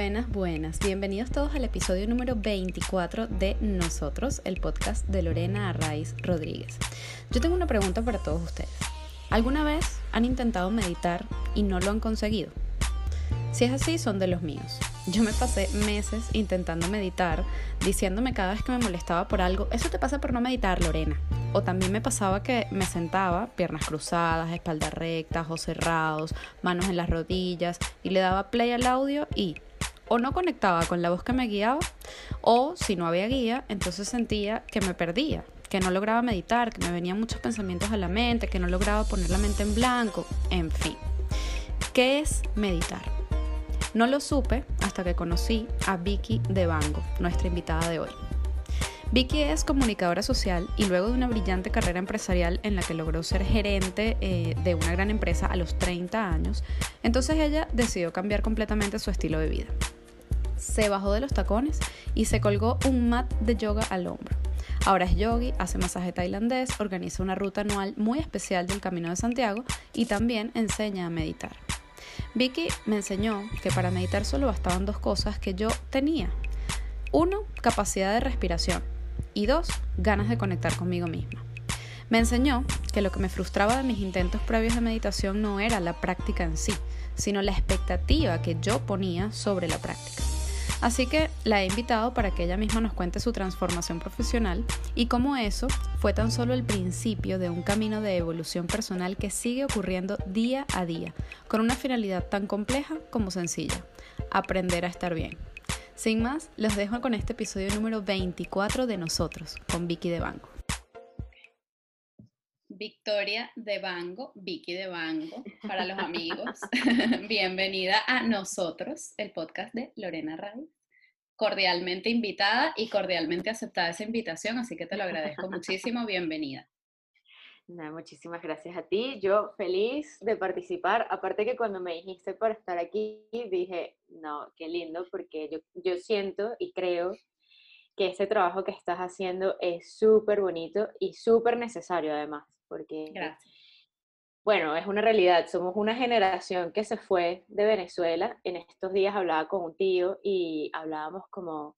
Buenas, buenas. Bienvenidos todos al episodio número 24 de Nosotros, el podcast de Lorena Arraiz Rodríguez. Yo tengo una pregunta para todos ustedes. ¿Alguna vez han intentado meditar y no lo han conseguido? Si es así, son de los míos. Yo me pasé meses intentando meditar, diciéndome cada vez que me molestaba por algo, eso te pasa por no meditar, Lorena. O también me pasaba que me sentaba, piernas cruzadas, espalda recta, ojos cerrados, manos en las rodillas, y le daba play al audio y o no conectaba con la voz que me guiaba, o si no había guía, entonces sentía que me perdía, que no lograba meditar, que me venían muchos pensamientos a la mente, que no lograba poner la mente en blanco, en fin. ¿Qué es meditar? No lo supe hasta que conocí a Vicky de Bango, nuestra invitada de hoy. Vicky es comunicadora social y luego de una brillante carrera empresarial en la que logró ser gerente eh, de una gran empresa a los 30 años, entonces ella decidió cambiar completamente su estilo de vida. Se bajó de los tacones y se colgó un mat de yoga al hombro. Ahora es yogi, hace masaje tailandés, organiza una ruta anual muy especial del Camino de Santiago y también enseña a meditar. Vicky me enseñó que para meditar solo bastaban dos cosas que yo tenía. Uno, capacidad de respiración y dos, ganas de conectar conmigo misma. Me enseñó que lo que me frustraba de mis intentos previos de meditación no era la práctica en sí, sino la expectativa que yo ponía sobre la práctica. Así que la he invitado para que ella misma nos cuente su transformación profesional y cómo eso fue tan solo el principio de un camino de evolución personal que sigue ocurriendo día a día, con una finalidad tan compleja como sencilla, aprender a estar bien. Sin más, los dejo con este episodio número 24 de Nosotros, con Vicky de Bango. Victoria de Bango, Vicky de Bango, para los amigos. Bienvenida a Nosotros, el podcast de Lorena Ray. Cordialmente invitada y cordialmente aceptada esa invitación, así que te lo agradezco muchísimo. Bienvenida muchísimas gracias a ti. Yo feliz de participar. Aparte que cuando me dijiste para estar aquí, dije, no, qué lindo, porque yo, yo siento y creo que este trabajo que estás haciendo es súper bonito y súper necesario además, porque, gracias. Bueno, es una realidad. Somos una generación que se fue de Venezuela. En estos días hablaba con un tío y hablábamos como,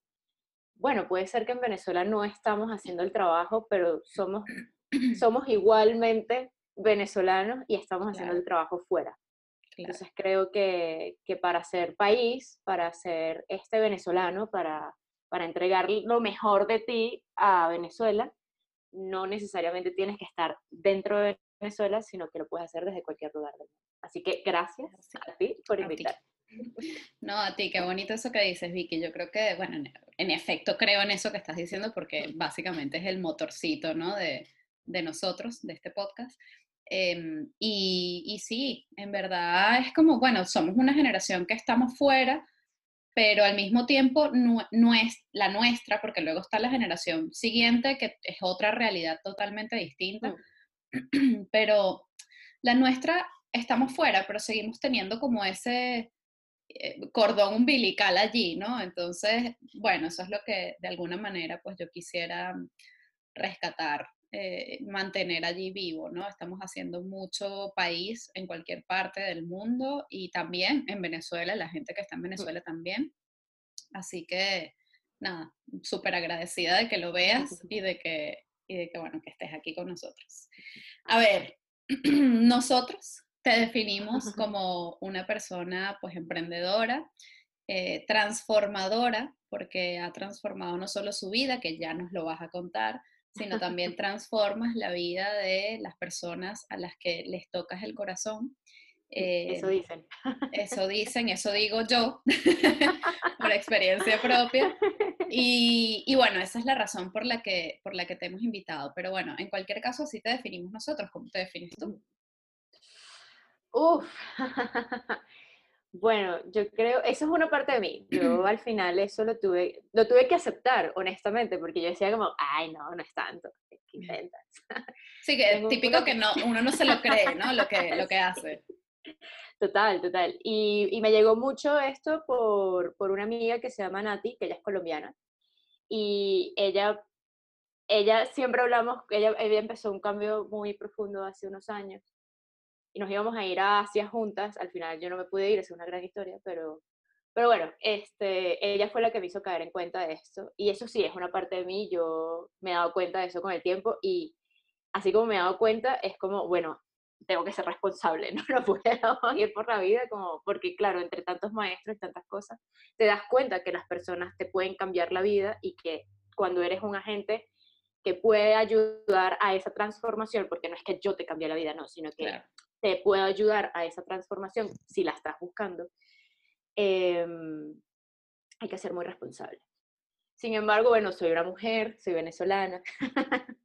bueno, puede ser que en Venezuela no estamos haciendo el trabajo, pero somos somos igualmente venezolanos y estamos haciendo el trabajo fuera. Entonces creo que, que, para ser país, para ser este venezolano, para, para entregar lo mejor de ti a Venezuela, no necesariamente tienes que estar dentro de Venezuela, sino que lo puedes hacer desde cualquier lugar del mundo. Así que gracias a ti por invitar. No, a ti, qué bonito eso que dices, Vicky. Yo creo que, bueno, en, efecto creo en eso que estás diciendo porque básicamente es el motorcito, ¿no? De, de nosotros, de este podcast. Em, y, y, sí, en verdad es como, bueno, somos una generación que estamos fuera, pero al mismo tiempo no, es la nuestra, porque luego está la generación siguiente, que es otra realidad totalmente distinta, mm. pero la nuestra estamos fuera, pero seguimos teniendo como ese eh, cordón umbilical allí, ¿no? Entonces, bueno, eso es lo que de alguna manera pues yo quisiera rescatar eh, mantener allí vivo, ¿no? Estamos haciendo mucho país en cualquier parte del mundo y también en Venezuela, la gente que está en Venezuela también. Así que, nada, súper agradecida de que lo veas y de que, y de que, bueno, que estés aquí con nosotros. A ver, nosotros te definimos como una persona, pues, emprendedora, eh, transformadora, porque ha transformado no solo su vida, que ya nos lo vas a contar, sino también transformas la vida de las personas a las que les tocas el corazón. Eso em, dicen. Eso dicen, eso digo yo, por experiencia propia. Y, y, bueno, esa es la razón por la, que, por la que te hemos invitado. Pero bueno, en cualquier caso, así te definimos nosotros. ¿Cómo te defines tú? Uf, Bueno, yo creo, eso es una parte de mí. Yo al final eso lo tuve, lo tuve que aceptar, honestamente, porque yo decía como, ay, no, no es tanto, ¿qué intentas? Sí, que es típico que no, uno no se lo cree, ¿no? Lo que, lo que hace. Total, total. Y, me llegó mucho esto por, por una amiga que se llama Nati, que ella es colombiana, y ella, ella siempre hablamos, ella, ella empezó un cambio muy profundo hace unos años, y nos íbamos a ir a Asia juntas. Al final yo no me pude ir, es una gran historia, pero, Pero bueno, este, ella fue la que me hizo caer en cuenta de esto. Y eso sí, es una parte de mí, yo me he dado cuenta de eso con el tiempo y así como me he dado cuenta, es como, bueno, tengo que ser responsable, no lo puedo ir por la vida, como, porque claro, entre tantos maestros y tantas cosas, te das cuenta que las personas te pueden cambiar la vida y que cuando eres un agente que puede ayudar a esa transformación, porque no es que yo te cambie la vida, no, sino que te puedo ayudar a esa transformación si la estás buscando, em, hay que ser muy responsable. Sin embargo, bueno, soy una mujer, soy venezolana,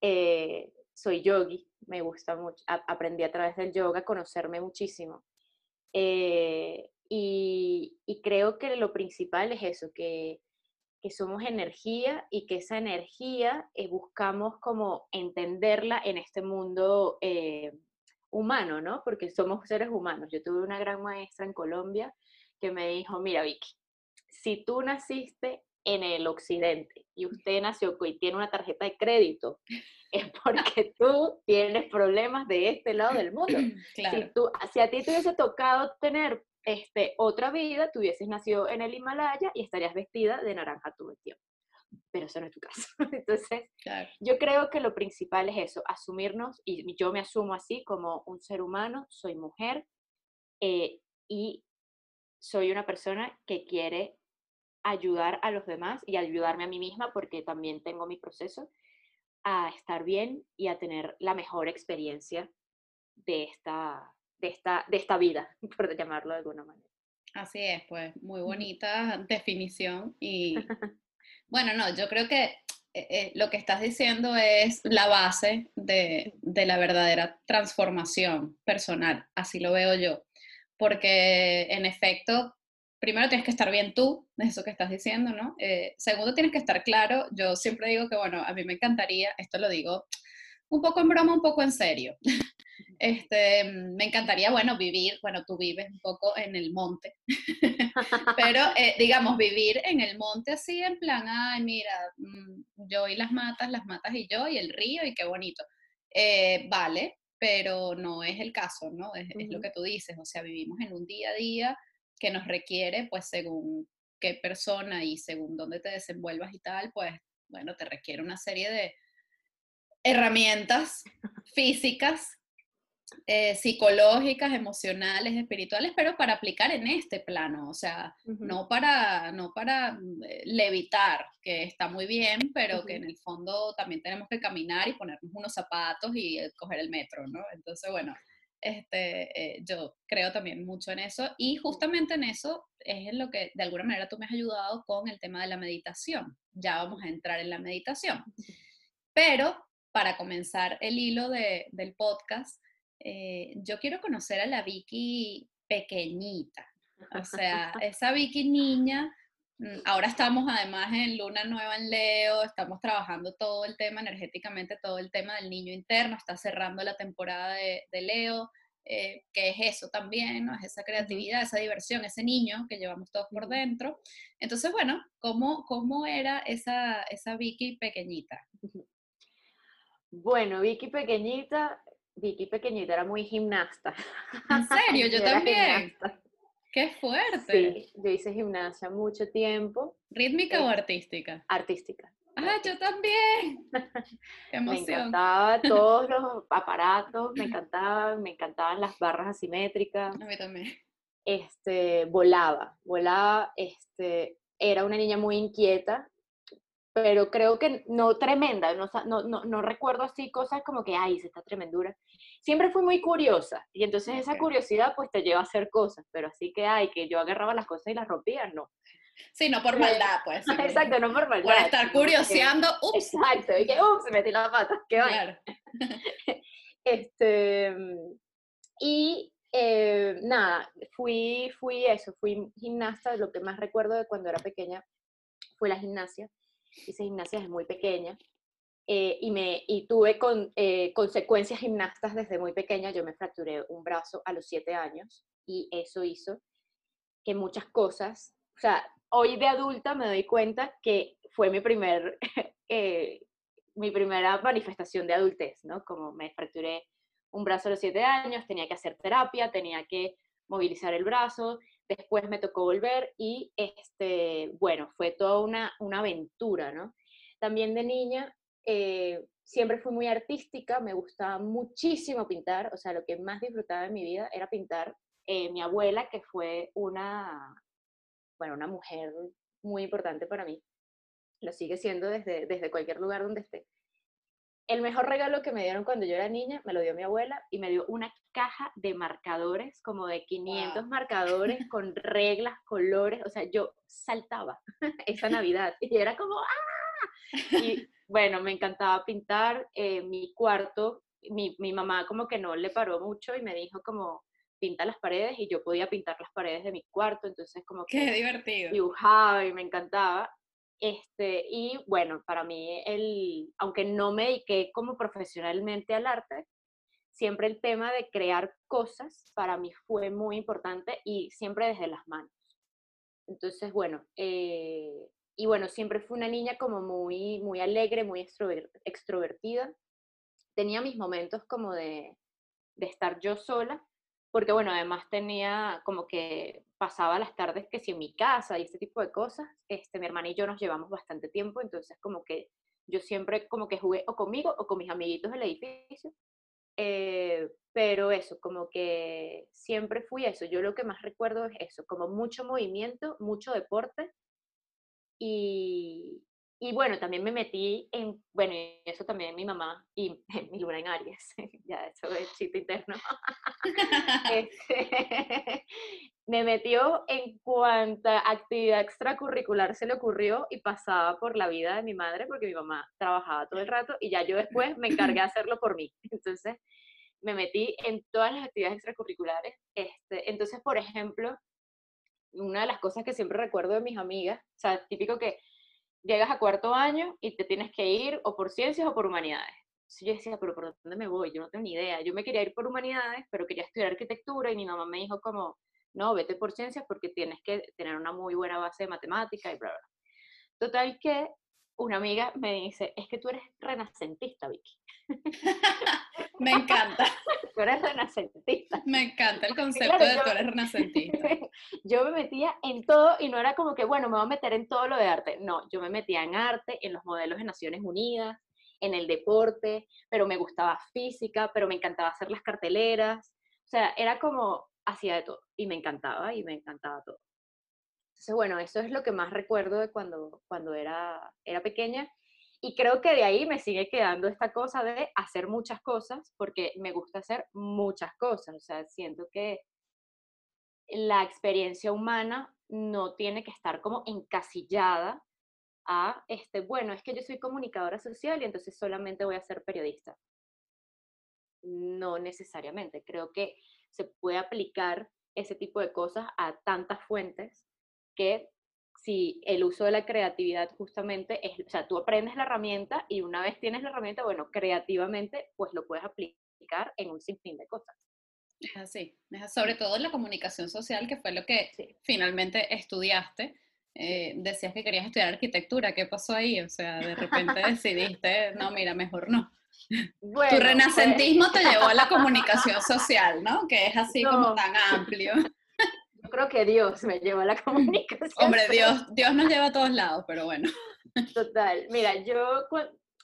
eh, soy yogi, me gusta mucho, aprendí a través del yoga a conocerme muchísimo. Eh, y, creo que lo principal es eso, que, somos energía y que esa energía eh, buscamos como entenderla en este mundo eh, humano, ¿no? Porque somos seres humanos. Yo tuve una gran maestra en Colombia que me dijo, mira Vicky, si tú naciste en el occidente y usted nació y tiene una tarjeta de crédito, es porque tú tienes problemas de este lado del mundo. Si, tú, si a ti te hubiese tocado tener este, otra vida, tú hubieses nacido en el Himalaya y estarías vestida de naranja todo el tiempo. Pero eso no es tu caso. Entonces, yo creo que lo principal es eso, asumirnos, y yo me asumo así como un ser humano, soy mujer eh, y soy una persona que quiere ayudar a los demás y ayudarme a mí misma porque también tengo mi proceso a estar bien y a tener la mejor experiencia de esta, de esta, de esta vida, por llamarlo de alguna manera. Así es, pues muy bonita definición y bueno, no, yo creo que eh, eh, lo que estás diciendo es la base de, de, la verdadera transformación personal, así lo veo yo, porque en efecto primero tienes que estar bien tú, de eso que estás diciendo, ¿no? Eh, segundo, tienes que estar claro. Yo siempre digo que, bueno, a mí me encantaría, esto lo digo un poco en broma, un poco en serio. Este, me encantaría, bueno, vivir, bueno, tú vives un poco en el monte, pero eh, digamos, vivir en el monte así, en plan, ay, mira, mm, yo y las matas, las matas y yo, y el río, y qué bonito. Eh, vale, pero no es el caso, ¿no? Es, es, lo que tú dices, o sea, vivimos en un día a día que nos requiere, pues según qué persona y según dónde te desenvuelvas y tal, pues bueno, te requiere una serie de herramientas físicas, eh, psicológicas, emocionales, espirituales, pero para aplicar en este plano, o sea, no para, no para eh, levitar, que está muy bien, pero que en el fondo también tenemos que caminar y ponernos unos zapatos y eh, coger el metro, ¿no? Entonces, bueno, este, eh, yo creo también mucho en eso y justamente en eso es en lo que de alguna manera tú me has ayudado con el tema de la meditación. Ya vamos a entrar en la meditación. Pero para comenzar el hilo del podcast, eh, yo quiero conocer a la Vicky pequeñita, o sea, esa Vicky niña ahora estamos además en luna nueva en Leo, estamos trabajando todo el tema energéticamente, todo el tema del niño interno, está cerrando la temporada de, Leo, eh, que es eso también, ¿no? Es esa creatividad, esa diversión, ese niño que llevamos todos por dentro. Entonces, bueno, ¿cómo, cómo era esa, esa Vicky pequeñita? Bueno, Vicky pequeñita, Vicky pequeñita era muy gimnasta. ¿En serio? Yo también. ¡Qué fuerte! Sí, yo hice gimnasia mucho tiempo. ¿Rítmica o eh, artística? Artística. ¡Ah, yo también! ¡Qué emoción! Me encantaban todos los aparatos, me encantaban, me encantaban las barras asimétricas. A mí también. Este, volaba, volaba, este, era una niña muy inquieta, pero creo que no tremenda, no, no, no, recuerdo así cosas como que, ay, se está tremendura. Siempre fui muy curiosa y entonces esa curiosidad pues te lleva a hacer cosas, pero así que, ay, que yo agarraba las cosas y las rompía, no. Sí, no por maldad, pues. Exacto, no por maldad. Por estar curioseando, ups. Exacto, y que, ups, metí la pata, qué claro. este, y eh, nada, fui, fui eso, fui gimnasta, lo que más recuerdo de cuando era pequeña fue la gimnasia hice gimnasia desde muy pequeña eh, y, me, y tuve con, eh, consecuencias gimnastas desde muy pequeña. Yo me fracturé un brazo a los siete años y eso hizo que muchas cosas, o sea, hoy de adulta me doy cuenta que fue mi primer, eh, mi primera manifestación de adultez, ¿no? Como me fracturé un brazo a los siete años, tenía que hacer terapia, tenía que movilizar el brazo, después me tocó volver y, este, bueno, fue toda una, una aventura, ¿no? También de niña eh, siempre fui muy artística, me gustaba muchísimo pintar, o sea, lo que más disfrutaba en mi vida era pintar. Eh, mi abuela, que fue una, bueno, una mujer muy importante para mí, lo sigue siendo desde, desde cualquier lugar donde esté. El mejor regalo que me dieron cuando yo era niña me lo dio mi abuela y me dio una caja de marcadores, como de 500 marcadores con reglas, colores, o sea, yo saltaba esa Navidad y era como, ¡ah! Y bueno, me encantaba pintar eh, mi cuarto, mi, mi mamá como que no le paró mucho y me dijo como, pinta las paredes y yo podía pintar las paredes de mi cuarto, entonces como que Qué divertido. dibujaba y me encantaba. Este, y bueno, para mí, el, aunque no me dediqué como profesionalmente al arte, siempre el tema de crear cosas para mí fue muy importante y siempre desde las manos. Entonces, bueno, eh, y bueno, siempre fui una niña como muy, muy alegre, muy extrovertida. Tenía mis momentos como de, de estar yo sola, porque bueno, además tenía como que pasaba las tardes que si en mi casa y este tipo de cosas, este, mi hermana y yo nos llevamos bastante tiempo, entonces como que yo siempre como que jugué o conmigo o con mis amiguitos del edificio, eh, pero eso, como que siempre fui eso, yo lo que más recuerdo es eso, como mucho movimiento, mucho deporte y, y bueno, también me metí en, bueno, eso también mi mamá y mi luna en Aries, ya eso es chiste interno. Este, me metió en cuanta actividad extracurricular se le ocurrió y pasaba por la vida de mi madre porque mi mamá trabajaba todo el rato y ya yo después me encargué de hacerlo por mí. Entonces, me metí en todas las actividades extracurriculares. Este, entonces, por ejemplo, una de las cosas que siempre recuerdo de mis amigas, o sea, típico que llegas a cuarto año y te tienes que ir o por ciencias o por humanidades. Entonces yo decía, pero ¿por dónde me voy? Yo no tengo ni idea. Yo me quería ir por humanidades, pero quería estudiar arquitectura y mi mamá me dijo como, no, vete por ciencias porque tienes que tener una muy buena base de matemática y bla, bla. Total que una amiga me dice, es que tú eres renacentista, Vicky. me encanta. tú eres renacentista. Me encanta el concepto de tú eres renacentista. yo me metía en todo y no era como que, bueno, me voy a meter en todo lo de arte. No, yo me metía en arte, en los modelos de Naciones Unidas, en el deporte, pero me gustaba física, pero me encantaba hacer las carteleras. O sea, era como, hacía de todo y me encantaba y me encantaba todo. Entonces, bueno, eso es lo que más recuerdo de cuando, cuando era, era pequeña. Y creo que de ahí me sigue quedando esta cosa de hacer muchas cosas, porque me gusta hacer muchas cosas. O sea, siento que la experiencia humana no tiene que estar como encasillada a, este, bueno, es que yo soy comunicadora social y entonces solamente voy a ser periodista. No necesariamente. Creo que se puede aplicar ese tipo de cosas a tantas fuentes que si el uso de la creatividad justamente es, o sea, tú aprendes la herramienta y una vez tienes la herramienta, bueno, creativamente, pues lo puedes aplicar en un sinfín de cosas. Es así, sobre todo en la comunicación social, que fue lo que finalmente estudiaste. Eh, decías que querías estudiar arquitectura, ¿qué pasó ahí? O sea, de repente decidiste, no, mira, mejor no. Tu pues renacentismo te llevó a la comunicación social, ¿no? Que es así como tan amplio creo que Dios me lleva a la comunicación. Hombre, Dios, Dios nos lleva a todos lados, pero bueno. Total. Mira, yo,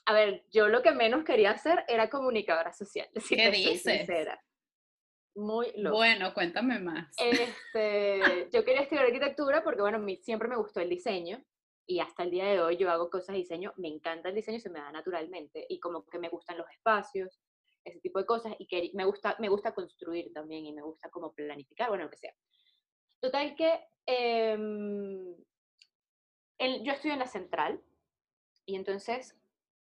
a ver, yo lo que menos quería hacer era comunicadora social. Si ¿Qué dices? Muy loco. Bueno, cuéntame más. Este, yo quería estudiar arquitectura porque, bueno, siempre me gustó el diseño y hasta el día de hoy yo hago cosas de diseño, me encanta el diseño, se me da naturalmente y como que me gustan los espacios, ese tipo de cosas y que me gusta, me gusta construir también y me gusta como planificar, bueno, lo que sea. Total que em, yo estoy en la central y entonces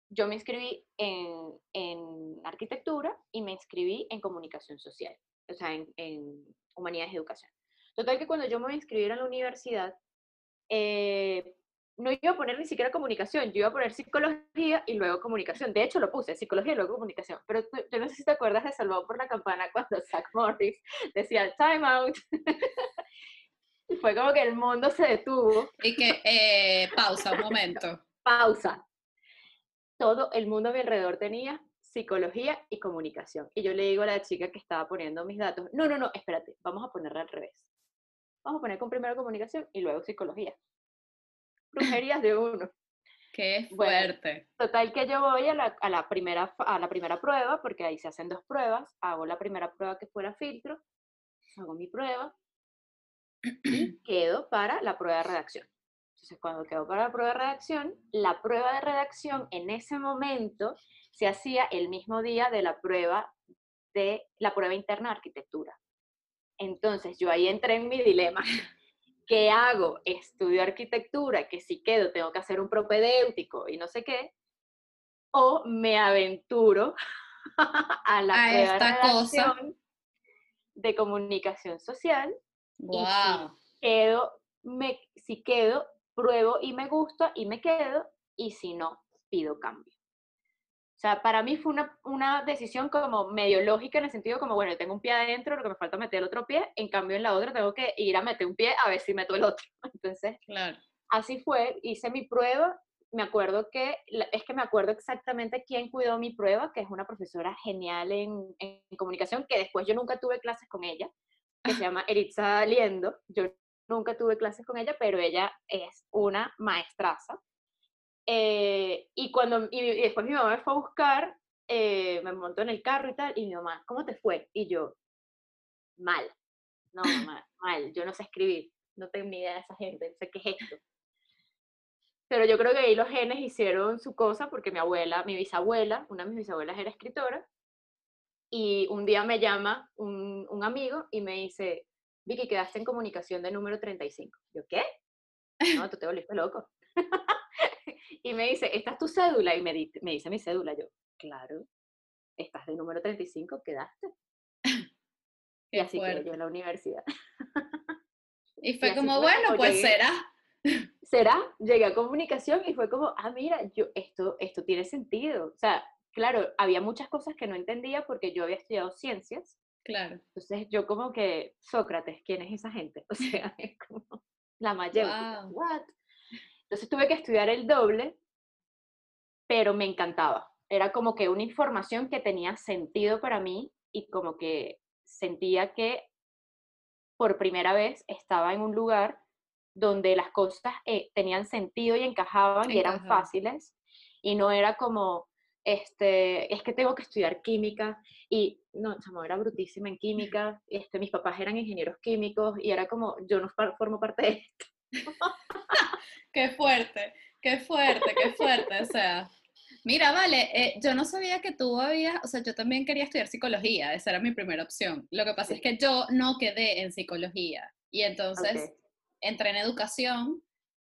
yo me inscribí en, en, arquitectura y me inscribí en comunicación social, o sea, en, en humanidades y educación. Total que cuando yo me inscribí en la universidad, eh, no iba a poner ni siquiera comunicación, yo iba a poner psicología y luego comunicación. De hecho, lo puse, psicología y luego comunicación. Pero yo no sé si te acuerdas de Salvador por la Campana cuando Zach Morris decía time out. y fue como que el mundo se detuvo. Y que, eh, pausa un momento. pausa. Todo el mundo a mi alrededor tenía psicología y comunicación. Y yo le digo a la chica que estaba poniendo mis datos, no, no, no, espérate, vamos a ponerla al revés. vamos a poner con primero comunicación y luego psicología. Brujerías de uno. Qué fuerte. total que yo voy a la, a la, primera, a la primera prueba, porque ahí se hacen dos pruebas, hago la primera prueba que fuera filtro, hago mi prueba y quedo para la prueba de redacción. Entonces, cuando quedo para la prueba de redacción, la prueba de redacción en ese momento se hacía el mismo día de la prueba de la prueba interna de arquitectura. Entonces, yo ahí entré en mi dilema. ¿Qué hago? Estudio arquitectura, que si quedo tengo que hacer un propedéutico y no sé qué. O me aventuro a la esta de cosa de comunicación social. Wow. si quedo, me, si quedo, pruebo y me gusta y me quedo, y si no, pido cambio. O sea, para mí fue una, una, decisión como medio lógica en el sentido como, bueno, tengo un pie adentro, lo que me falta meter el otro pie, en cambio en la otra tengo que ir a meter un pie a ver si meto el otro. Entonces, claro. así fue, hice mi prueba, me acuerdo que, es que me acuerdo exactamente quién cuidó mi prueba, que es una profesora genial en, en comunicación, que después yo nunca tuve clases con ella, que se llama Eritza Liendo, yo nunca tuve clases con ella, pero ella es una maestraza. Eh, y, cuando, y, después mi mamá me fue a buscar, eh, me montó en el carro y tal, y mi mamá, ¿cómo te fue? Y yo, mal. No, mamá, mal. Yo no sé escribir, no tengo ni idea de esa gente, no sé qué es esto. Pero yo creo que ahí los genes hicieron su cosa porque mi abuela, mi bisabuela, una de mis bisabuelas era escritora, y un día me llama un, un amigo y me dice, Vicky, quedaste en comunicación de número 35. Yo, ¿qué? No, tú te volviste loco. y me dice, ¿esta es tu cédula? Y me, me dice mi cédula. Yo, claro, estás de número 35, quedaste. y así quedé yo en la universidad. y fue como, bueno, pues será. Será, llegué a comunicación y fue como, ah, mira, yo, esto, esto tiene sentido. O sea, claro, había muchas cosas que no entendía porque yo había estudiado ciencias Claro. Entonces yo como que, Sócrates, ¿quién es esa gente? O sea, es como la mayéutica. What? Entonces tuve que estudiar el doble, pero me encantaba. Era como que una información que tenía sentido para mí y como que sentía que por primera vez estaba en un lugar donde las cosas eh, tenían sentido y encajaban y eran fáciles y no era como este, es que tengo que estudiar química y no, chamo, era brutísima en química, este, mis papás eran ingenieros químicos y era como, yo no formo parte de esto. qué fuerte, qué fuerte, qué fuerte, o sea, mira, vale, eh, yo no sabía que tú habías, o sea, yo también quería estudiar psicología, esa era mi primera opción, lo que pasa es que yo no quedé en psicología y entonces entré en educación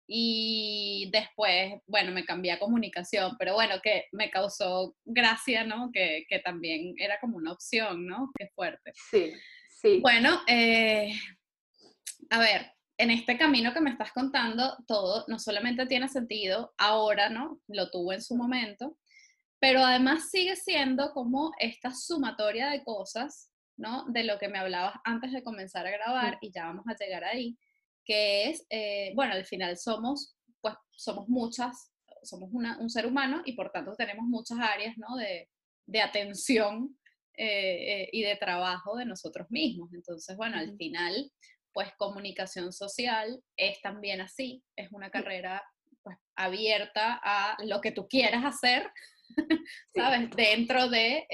y después, bueno, me cambié a comunicación, pero bueno, que me causó gracia, ¿no? Que, que también era como una opción, ¿no? Qué fuerte. Sí, sí. Bueno, eh, a ver, en este camino que me estás contando, todo no solamente tiene sentido ahora, ¿no? Lo tuvo en su momento, pero además sigue siendo como esta sumatoria de cosas, ¿no? De lo que me hablabas antes de comenzar a grabar, y ya vamos a llegar ahí que es, eh, bueno, al final somos, pues somos muchas, somos un ser humano y por tanto tenemos muchas áreas, ¿no? De, de atención eh, eh, y de trabajo de nosotros mismos. Entonces, bueno, al final, pues comunicación social es también así, es una carrera pues, abierta a lo que tú quieras hacer, ¿sabes? Dentro de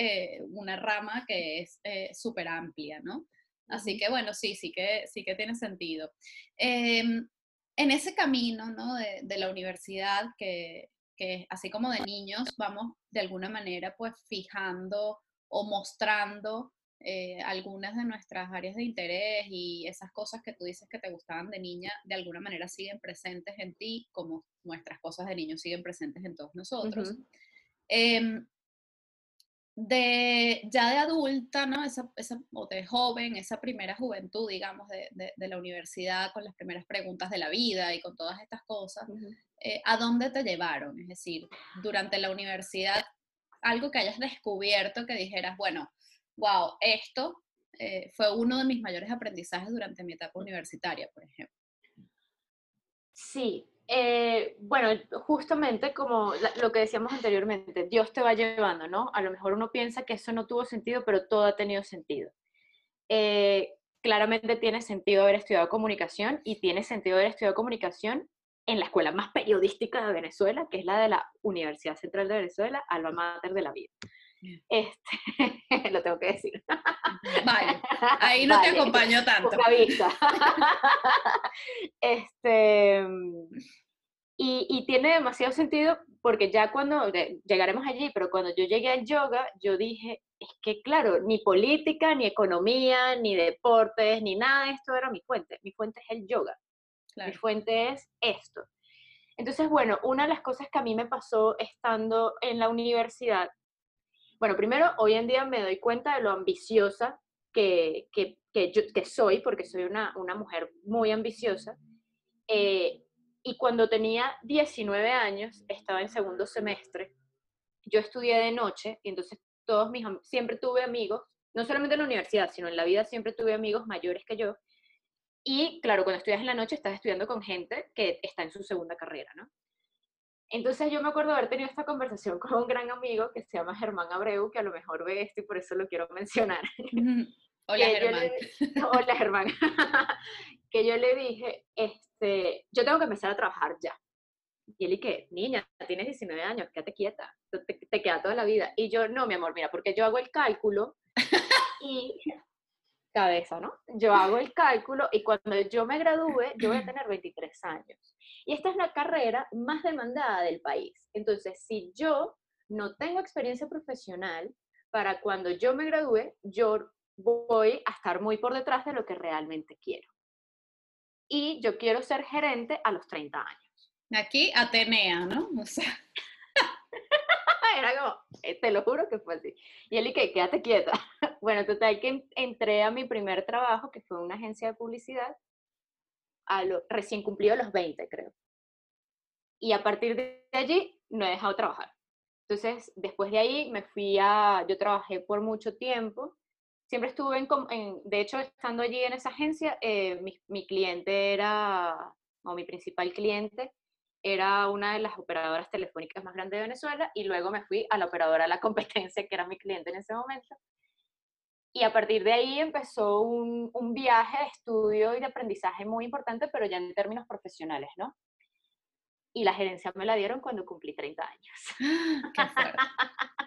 una rama que es súper amplia, ¿no? Así que bueno, sí, sí que, sí que tiene sentido. Em, en ese camino ¿no? de, de, la universidad, que, que, así como de niños, vamos de alguna manera pues fijando o mostrando eh, algunas de nuestras áreas de interés y esas cosas que tú dices que te gustaban de niña, de alguna manera siguen presentes en ti, como nuestras cosas de niños siguen presentes en todos nosotros de ya de adulta, ¿no? Esa, esa, o de joven, esa primera juventud, digamos, de, de, la universidad, con las primeras preguntas de la vida y con todas estas cosas, eh, ¿a dónde te llevaron? Es decir, durante la universidad, algo que hayas descubierto que dijeras, bueno, wow, esto eh, fue uno de mis mayores aprendizajes durante mi etapa universitaria, por ejemplo. Sí, eh, bueno, justamente como lo que decíamos anteriormente, Dios te va llevando, ¿no? A lo mejor uno piensa que eso no tuvo sentido, pero todo ha tenido sentido. Eh, claramente tiene sentido haber estudiado comunicación y tiene sentido haber estudiado comunicación en la escuela más periodística de Venezuela, que es la de la Universidad Central de Venezuela, alma mater de la vida. Este, lo tengo que decir. Vale, ahí no te acompaño tanto. Vista. este, y, y, tiene demasiado sentido porque ya cuando llegaremos allí, pero cuando yo llegué al yoga, yo dije, es que claro, ni política, ni economía, ni deportes, ni nada de esto era mi fuente. Mi fuente es el yoga. Mi fuente es esto. Entonces, bueno, una de las cosas que a mí me pasó estando en la universidad, bueno, primero, hoy en día me doy cuenta de lo ambiciosa que, que, que, yo, que soy, porque soy una, una mujer muy ambiciosa. Eh, y cuando tenía 19 años, estaba en segundo semestre, yo estudié de noche, y entonces todos mis, siempre tuve amigos, no solamente en la universidad, sino en la vida siempre tuve amigos mayores que yo, y claro, cuando estudias en la noche estás estudiando con gente que está en su segunda carrera, ¿no? Entonces yo me acuerdo haber tenido esta conversación con un gran amigo que se llama Germán Abreu, que a lo mejor ve esto y por eso lo quiero mencionar. Hola Germán. Hola Germán. que yo le dije, este, yo tengo que empezar a trabajar ya. Y él y que, niña, tienes 19 años, quédate quieta, te, te queda toda la vida. Y yo, no, mi amor, mira, porque yo hago el cálculo y cabeza, ¿no? Yo hago el cálculo y cuando yo me gradúe, yo voy a tener 23 años. Y esta es la carrera más demandada del país. Entonces, si yo no tengo experiencia profesional, para cuando yo me gradúe, yo voy a estar muy por detrás de lo que realmente quiero. Y yo quiero ser gerente a los 30 años. Aquí Atenea, ¿no? O sea. Era como, eh, te lo juro que fue así. Y él y que, quédate quieta. Bueno, total que entré a mi primer trabajo, que fue una agencia de publicidad, a lo, recién cumplido los 20, creo. Y a partir de allí no he dejado de trabajar. Entonces, después de ahí me fui a, yo trabajé por mucho tiempo. Siempre estuve en, en de hecho, estando allí en esa agencia, eh, mi, mi cliente era, o mi principal cliente, era una de las operadoras telefónicas más grandes de Venezuela y luego me fui a la operadora de la competencia, que era mi cliente en ese momento. Y a partir de ahí empezó un, un viaje de estudio y de aprendizaje muy importante, pero ya en términos profesionales, ¿no? Y la gerencia me la dieron cuando cumplí 30 años.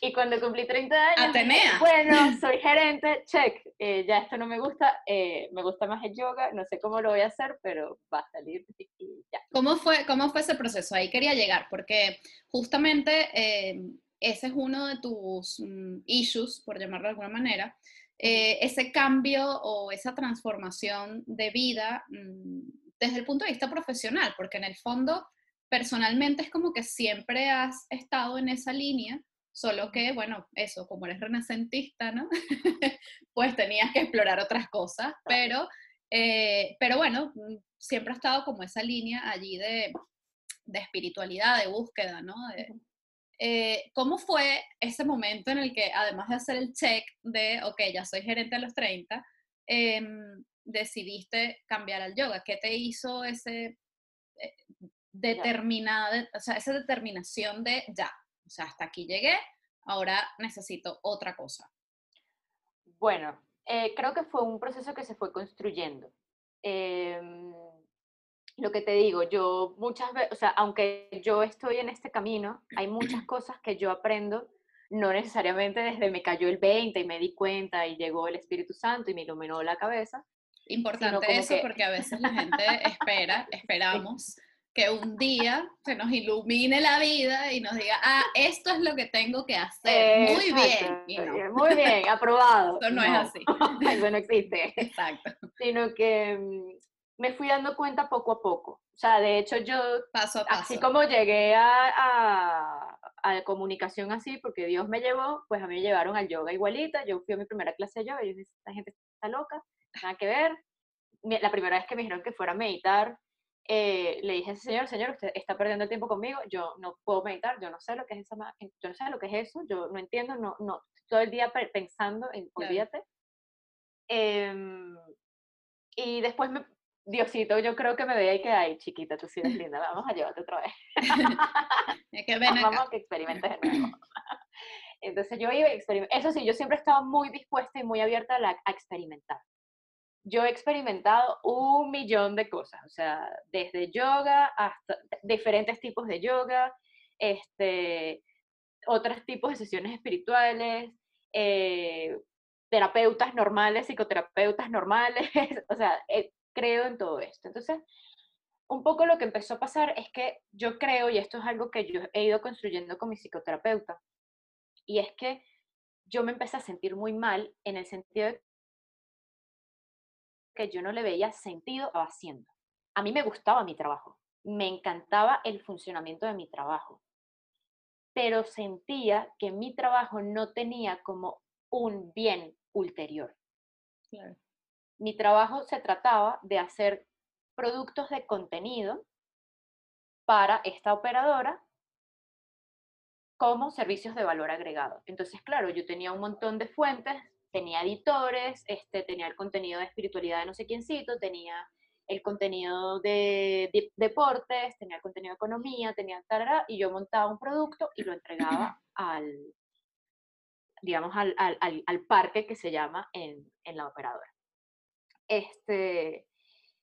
y cuando cumplí 30 años, bueno, soy gerente, check, eh, ya esto no me gusta, eh, me gusta más el yoga, no sé cómo lo voy a hacer, pero va a salir y ya. ¿Cómo fue, cómo fue ese proceso? Ahí quería llegar, porque justamente eh, ese es uno de tus mm, issues, por llamarlo de alguna manera, ese cambio o esa transformación de vida mm, desde el punto de vista profesional, porque en el fondo personalmente es como que siempre has estado en esa línea, solo que, bueno, eso, como eres renacentista, ¿no? pues tenías que explorar otras cosas, pero, eh, pero bueno, mm, siempre ha estado como esa línea allí de, de espiritualidad, de búsqueda, ¿no? Eh, ¿Cómo fue ese momento en el que, además de hacer el check de, ok, ya soy gerente a los 30, em, decidiste cambiar al yoga? ¿Qué te hizo ese, eh, determinada, o sea, esa determinación de ya, o sea, hasta aquí llegué, ahora necesito otra cosa? Bueno, eh, creo que fue un proceso que se fue construyendo. Lo que te digo, yo muchas veces, o sea, aunque yo estoy en este camino, hay muchas cosas que yo aprendo, no necesariamente desde me cayó el 20 y me di cuenta y llegó el Espíritu Santo y me iluminó la cabeza. Importante eso porque a veces la gente espera, esperamos que un día se nos ilumine la vida y nos diga, ah, esto es lo que tengo que hacer. muy bien. Muy bien, aprobado. Eso no, es así. Eso no existe. Exacto. Sino que mm, me fui dando cuenta poco a poco. O sea, de hecho yo, paso a paso. así como llegué a, a, a, comunicación así, porque Dios me llevó, pues a mí me llevaron al yoga igualita. Yo fui a mi primera clase de yoga y yo dije, esta gente está loca, nada que ver. La primera vez que me dijeron que fuera a meditar, eh, le dije señor, señor, usted está perdiendo el tiempo conmigo, yo no puedo meditar, yo no sé lo que es esa, yo no sé lo que es eso, yo no entiendo, no, no, todo el día pensando en, olvídate. Em, y después me, Diosito, yo creo que me veía y que, ay, chiquita, tú sí eres linda, vamos a llevarte otra vez. que ven Vamos a que experimentes de nuevo. Entonces yo iba y experimentaba. Eso sí, yo siempre he estado muy dispuesta y muy abierta a, experimentar. Yo he experimentado un millón de cosas, o sea, desde yoga hasta diferentes tipos de yoga, este, otros tipos de sesiones espirituales, eh, terapeutas normales, psicoterapeutas normales, o sea, eh, creo en todo esto. Entonces, un poco lo que empezó a pasar es que yo creo, y esto es algo que yo he ido construyendo con mi psicoterapeuta, y es que yo me empecé a sentir muy mal en el sentido de que yo no le veía sentido haciendo. A mí me gustaba mi trabajo, me encantaba el funcionamiento de mi trabajo, pero sentía que mi trabajo no tenía como un bien ulterior. Mi trabajo se trataba de hacer productos de contenido para esta operadora como servicios de valor agregado. Entonces, claro, yo tenía un montón de fuentes, tenía editores, este, tenía el contenido de espiritualidad de no sé quiéncito, tenía el contenido de, deportes, tenía el contenido de economía, tenía tal, y yo montaba un producto y lo entregaba al, digamos, al, al, al parque que se llama en, en la operadora. Este,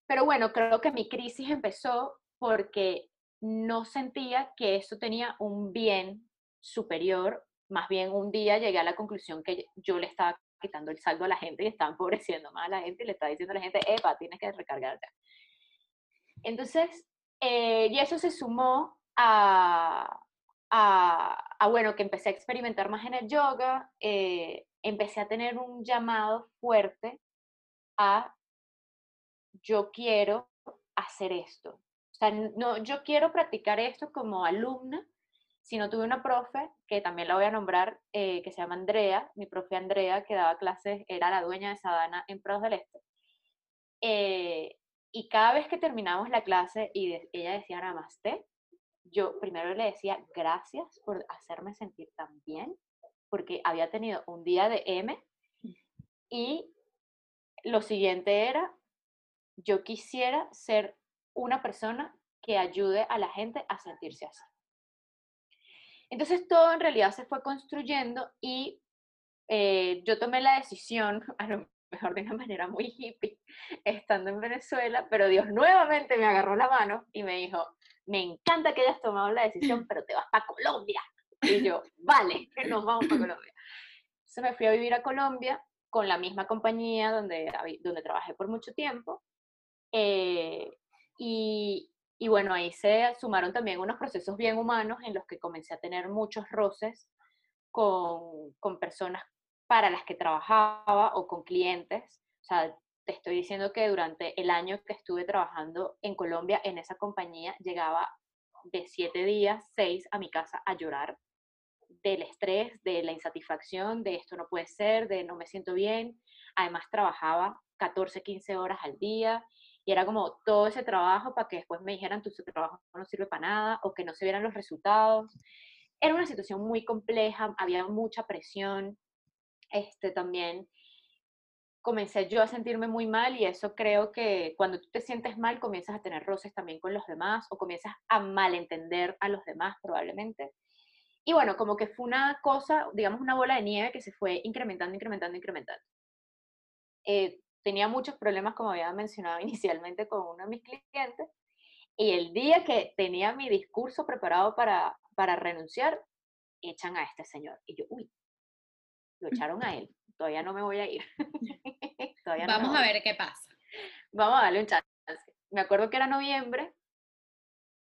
pero bueno, creo que mi crisis empezó porque no sentía que eso tenía un bien superior, más bien un día llegué a la conclusión que yo le estaba quitando el saldo a la gente y estaba empobreciendo más a la gente y le estaba diciendo a la gente, epa, tienes que recargarte. Entonces, eh, y eso se sumó a, a, bueno, que empecé a experimentar más en el yoga, eh, empecé a tener un llamado fuerte a yo quiero hacer esto. O sea, no, yo quiero practicar esto como alumna, sino tuve una profe, que también la voy a nombrar, eh, que se llama Andrea, mi profe Andrea, que daba clases, era la dueña de Sadana en Prados del Este. Eh, y cada vez que terminábamos la clase y ella decía Namaste, yo primero le decía gracias por hacerme sentir tan bien, porque había tenido un día de M y lo siguiente era yo quisiera ser una persona que ayude a la gente a sentirse así. Entonces todo en realidad se fue construyendo y eh, yo tomé la decisión, a lo mejor de una manera muy hippie, estando en Venezuela, pero Dios nuevamente me agarró la mano y me dijo, me encanta que hayas tomado la decisión, pero te vas para Colombia. Y yo, vale, nos vamos para Colombia. Entonces me fui a vivir a Colombia con la misma compañía donde, donde trabajé por mucho tiempo eh, y, y, bueno, ahí se sumaron también unos procesos bien humanos en los que comencé a tener muchos roces con, con personas para las que trabajaba o con clientes. O sea, te estoy diciendo que durante el año que estuve trabajando en Colombia, en esa compañía, llegaba de siete días, seis a mi casa a llorar del estrés, de la insatisfacción, de esto no puede ser, de no me siento bien. Además, trabajaba 14, 15 horas al día y era como todo ese trabajo para que después me dijeran, tu trabajo no sirve para nada o que no se vieran los resultados. Era una situación muy compleja, había mucha presión. Este, también comencé yo a sentirme muy mal y eso creo que cuando tú te sientes mal comienzas a tener roces también con los demás o comienzas a malentender a los demás probablemente. Y bueno, como que fue una cosa, digamos una bola de nieve que se fue incrementando, incrementando, incrementando. Eh, tenía muchos problemas, como había mencionado inicialmente, con uno de mis clientes. Y el día que tenía mi discurso preparado para, para renunciar, echan a este señor. Y yo, uy, lo echaron a él. Todavía no me voy a ir. Vamos a ver qué pasa. Vamos a darle un chance. Me acuerdo que era noviembre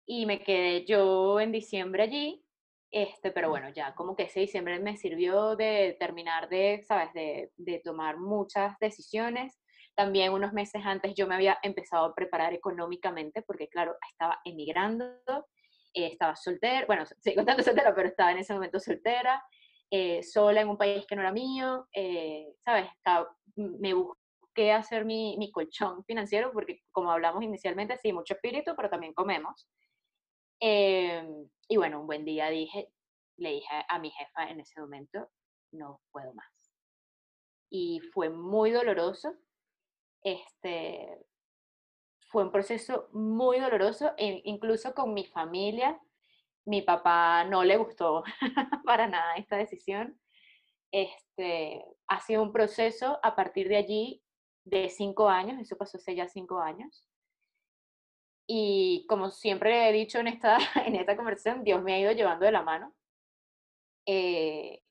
y me quedé yo en diciembre allí. Este, pero bueno, ya como que ese diciembre me sirvió de terminar de, ¿sabes? De, de tomar muchas decisiones también unos meses antes yo me había empezado a preparar económicamente porque, claro, estaba emigrando, eh, estaba soltera, bueno, sigo contando soltera, pero estaba en ese momento soltera, eh, sola en un país que no era mío, eh, ¿sabes? me busqué hacer mi, mi, colchón financiero porque, como hablamos inicialmente, sí, mucho espíritu, pero también comemos. Em, y bueno, un buen día dije, le dije a mi jefa en ese momento, no puedo más. Y fue muy doloroso este, fue un proceso muy doloroso, e incluso con mi familia. Mi papá no le gustó para nada esta decisión. este, ha sido un proceso a partir de allí de cinco años, eso pasó hace ya cinco años. Y como siempre he dicho en esta, en esta conversación, Dios me ha ido llevando de la mano. Eh,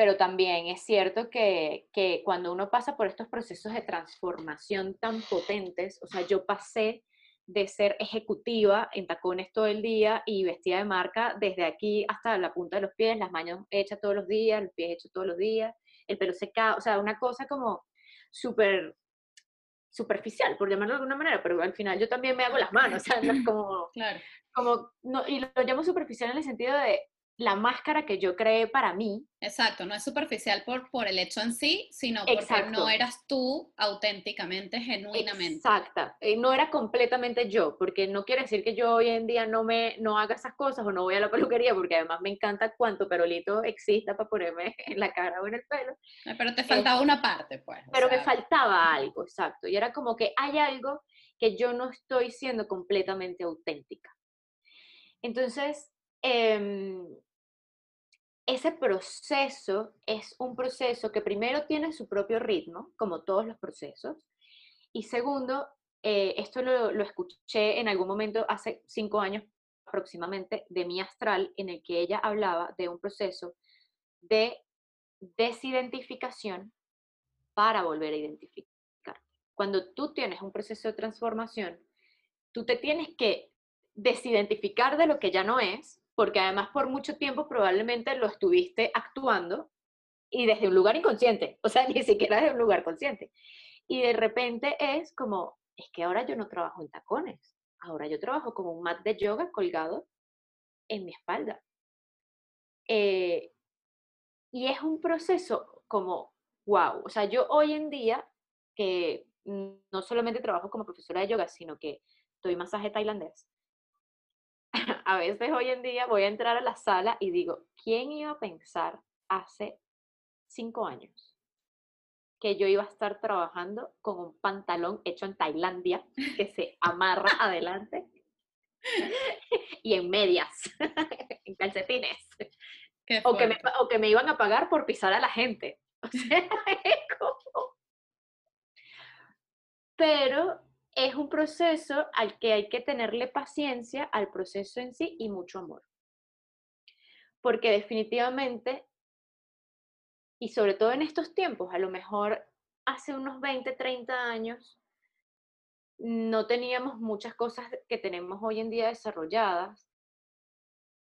pero también es cierto que, que, cuando uno pasa por estos procesos de transformación tan potentes, o sea, yo pasé de ser ejecutiva en tacones todo el día y vestida de marca desde aquí hasta la punta de los pies, las manos hechas todos los días, los pies hechos todos los días, el pelo secado, o sea, una cosa como súper superficial, por llamarlo de alguna manera, pero al final yo también me hago las manos, o sea, no es como, claro. como no, y lo llamo superficial en el sentido de la máscara que yo creé para mí. Exacto, no es superficial por, por el hecho en sí, sino porque no eras tú auténticamente, genuinamente. Exacta, no era completamente yo, porque no quiere decir que yo hoy en día no me no haga esas cosas o no voy a la peluquería, porque además me encanta cuánto perolito exista para ponerme en la cara o en el pelo. Pero te faltaba una parte, pues. Pero me faltaba algo, exacto, y era como que hay algo que yo no estoy siendo completamente auténtica. Entonces, eh, ese proceso es un proceso que primero tiene su propio ritmo, como todos los procesos, y segundo, eh, esto lo, lo, escuché en algún momento hace cinco años aproximadamente de mi astral, en el que ella hablaba de un proceso de desidentificación para volver a identificar. Cuando tú tienes un proceso de transformación, tú te tienes que desidentificar de lo que ya no es porque además por mucho tiempo probablemente lo estuviste actuando y desde un lugar inconsciente, o sea, ni siquiera desde un lugar consciente. Y de repente es como, es que ahora yo no trabajo en tacones, ahora yo trabajo como un mat de yoga colgado en mi espalda. Eh, y es un proceso como, wow, o sea, yo hoy en día, que no solamente trabajo como profesora de yoga, sino que doy masaje tailandés, a veces hoy en día voy a entrar a la sala y digo, ¿quién iba a pensar hace cinco años que yo iba a estar trabajando con un pantalón hecho en Tailandia que se amarra adelante y en medias, en calcetines? O que, me, o que, me, iban a pagar por pisar a la gente. Pero es un proceso al que hay que tenerle paciencia al proceso en sí y mucho amor. Porque definitivamente, y sobre todo en estos tiempos, a lo mejor hace unos 20, 30 años, no teníamos muchas cosas que tenemos hoy en día desarrolladas,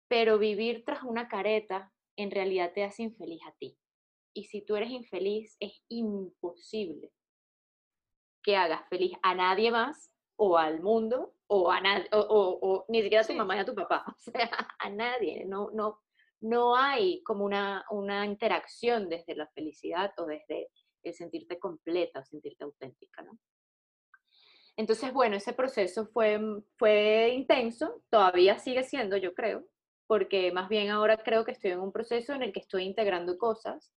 pero vivir tras una careta en realidad te hace infeliz a ti. Y si tú eres infeliz, es imposible que hagas feliz a nadie más o al mundo o a nadie, o, ni siquiera a tu mamá y a tu papá, o sea, a nadie, no, no, no hay como una, una interacción desde la felicidad o desde el sentirte completa o sentirte auténtica, ¿no? Entonces, bueno, ese proceso fue, fue intenso, todavía sigue siendo, yo creo, porque más bien ahora creo que estoy en un proceso en el que estoy integrando cosas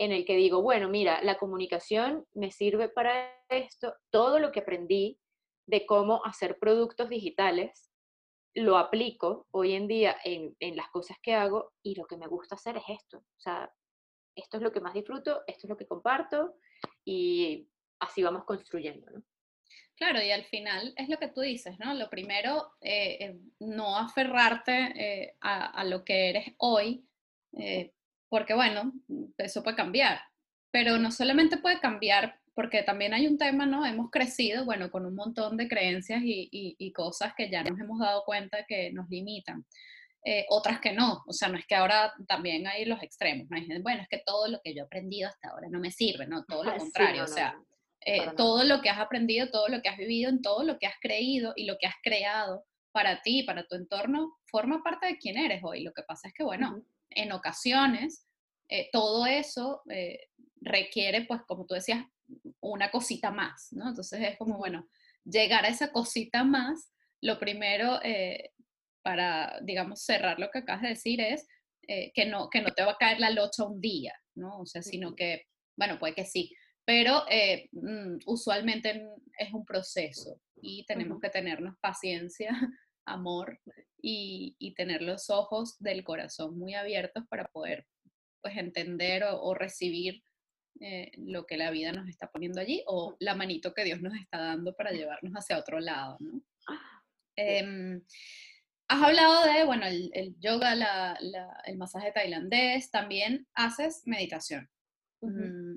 en el que digo, bueno, mira, la comunicación me sirve para esto, todo lo que aprendí de cómo hacer productos digitales, lo aplico hoy en día en, las cosas que hago y lo que me gusta hacer es esto. O sea, esto es lo que más disfruto, esto es lo que comparto y así vamos construyendo. Claro, y al final es lo que tú dices, ¿no? Lo primero, eh, eh, no aferrarte eh, a, lo que eres hoy, porque bueno, eso puede cambiar, pero no solamente puede cambiar, porque también hay un tema, ¿no? Hemos crecido, bueno, con un montón de creencias y, cosas que ya nos hemos dado cuenta que nos limitan. Eh, otras que no, o sea, no es que ahora también hay los extremos, ¿no? bueno, es que todo lo que yo he aprendido hasta ahora no me sirve, no, todo lo contrario, o sea, eh, todo lo que has aprendido, todo lo que has vivido, en todo lo que has creído y lo que has creado para ti, para tu entorno, forma parte de quién eres hoy. Lo que pasa es que, bueno, en ocasiones eh, todo eso eh, requiere, pues, como tú decías, una cosita más, ¿no? Entonces es como, bueno, llegar a esa cosita más, lo primero eh, para, digamos, cerrar lo que acabas de decir es que, no, que no te va a caer la locha un día, ¿no? O sea, sino que, bueno, puede que sí, pero mm, usualmente es un proceso y tenemos que tenernos paciencia, amor y, y tener los ojos del corazón muy abiertos para poder pues entender o, recibir eh, lo que la vida nos está poniendo allí o la manito que Dios nos está dando para llevarnos hacia otro lado, ¿no? Em, has hablado de, bueno, el, yoga, el masaje tailandés, también haces meditación. Mm,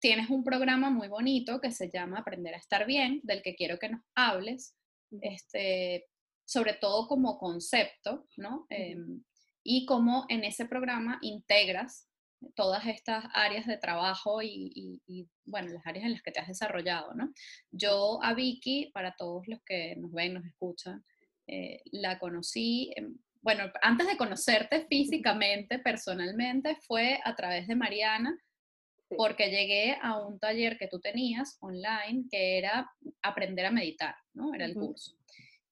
tienes un programa muy bonito que se llama Aprender a estar bien, del que quiero que nos hables, este, sobre todo como concepto, ¿no? Y cómo en ese programa integras todas estas áreas de trabajo y, bueno, las áreas en las que te has desarrollado, ¿no? Yo a Vicky, para todos los que nos ven, nos escuchan, eh, la conocí, bueno, antes de conocerte físicamente, personalmente, fue a través de Mariana, porque llegué a un taller que tú tenías online, que era aprender a meditar, ¿no? Era el curso.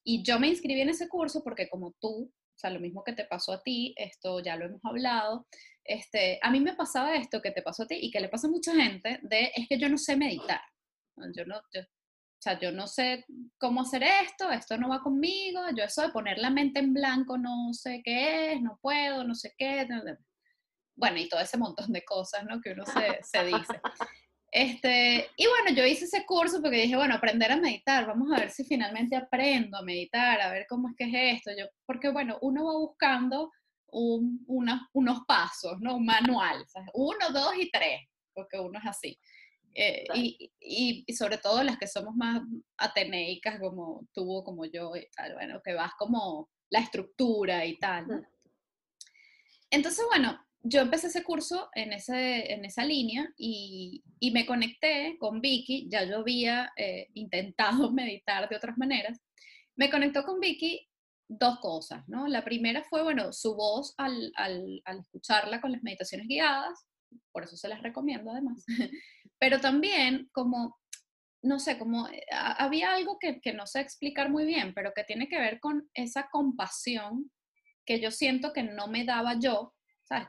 Y yo me inscribí en ese curso porque como tú, sea, lo mismo que te pasó a ti, esto ya lo hemos hablado, este, a mí me pasaba esto que te pasó a ti y que le pasa a mucha gente, de es que yo no sé meditar. Yo no, o sea, yo no sé cómo hacer esto, esto no va conmigo, yo eso de poner la mente en blanco no sé qué es, no puedo, no sé qué. Bueno, y todo ese montón de cosas, ¿no? Que uno se, se dice. Este, y bueno, yo hice ese curso porque dije, bueno, aprender a meditar, vamos a ver si finalmente aprendo a meditar, a ver cómo es que es esto. Yo, porque bueno, uno va buscando unos pasos, ¿no? Un manual, uno, dos y tres, porque uno es así. Eh, y, y, sobre todo las que somos más ateneicas como tú, como yo, y tal, bueno, que vas como la estructura y tal. Entonces, bueno, yo empecé ese curso en, ese, en esa línea y, y, me conecté con Vicky, ya yo había eh, intentado meditar de otras maneras, me conectó con Vicky dos cosas, ¿no? La primera fue, bueno, su voz al, al, escucharla con las meditaciones guiadas, por eso se las recomiendo además, pero también como, no sé, como eh, había algo que, que no sé explicar muy bien, pero que tiene que ver con esa compasión que yo siento que no me daba yo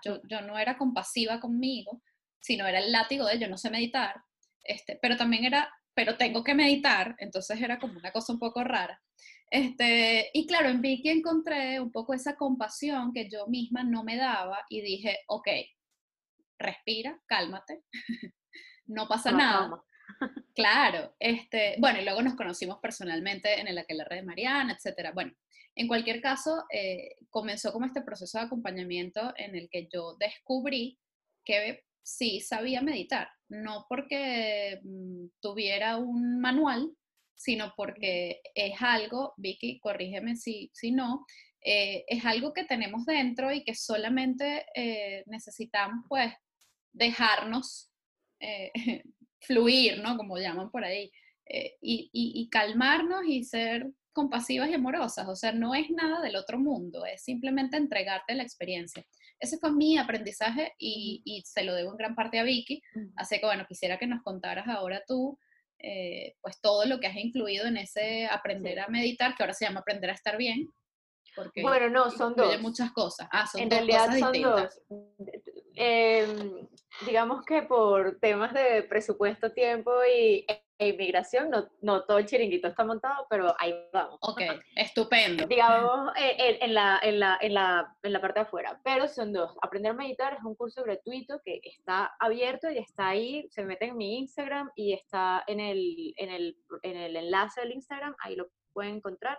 yo, yo no era compasiva conmigo, sino era el látigo de yo no sé meditar, este, pero también era, pero tengo que meditar, entonces era como una cosa un poco rara. Este, y claro, en Vicky encontré un poco esa compasión que yo misma no me daba y dije, ok, respira, cálmate, no pasa nada. Claro, este, bueno, y luego nos conocimos personalmente en el aquelarre de Mariana, etcétera. Bueno, en cualquier caso, eh, comenzó como este proceso de acompañamiento en el que yo descubrí que sí sabía meditar, no porque mm, tuviera un manual, sino porque es algo, Vicky, corrígeme si, si no, eh, es algo que tenemos dentro y que solamente eh, necesitamos pues dejarnos fluir, ¿no? Como llaman por ahí, y, y, calmarnos y ser compasivas y amorosas, o sea, no es nada del otro mundo, es simplemente entregarte la experiencia. Ese fue mi aprendizaje y, se lo debo en gran parte a Vicky, así que bueno, quisiera que nos contaras ahora tú, eh, pues todo lo que has incluido en ese aprender a meditar, que ahora se llama aprender a estar bien. Porque bueno, no, son dos. muchas cosas. Ah, son en dos realidad cosas son distintas. dos. Em, digamos que por temas de presupuesto, tiempo y inmigración, no, no todo el chiringuito está montado, pero ahí vamos. Ok, estupendo. Digamos, eh, en, la, en, la, en, la, en la parte de afuera. Pero son dos. Aprender a meditar es un curso gratuito que está abierto y está ahí. Se mete en mi Instagram y está en el, en el, en el enlace del Instagram. Ahí lo pueden encontrar.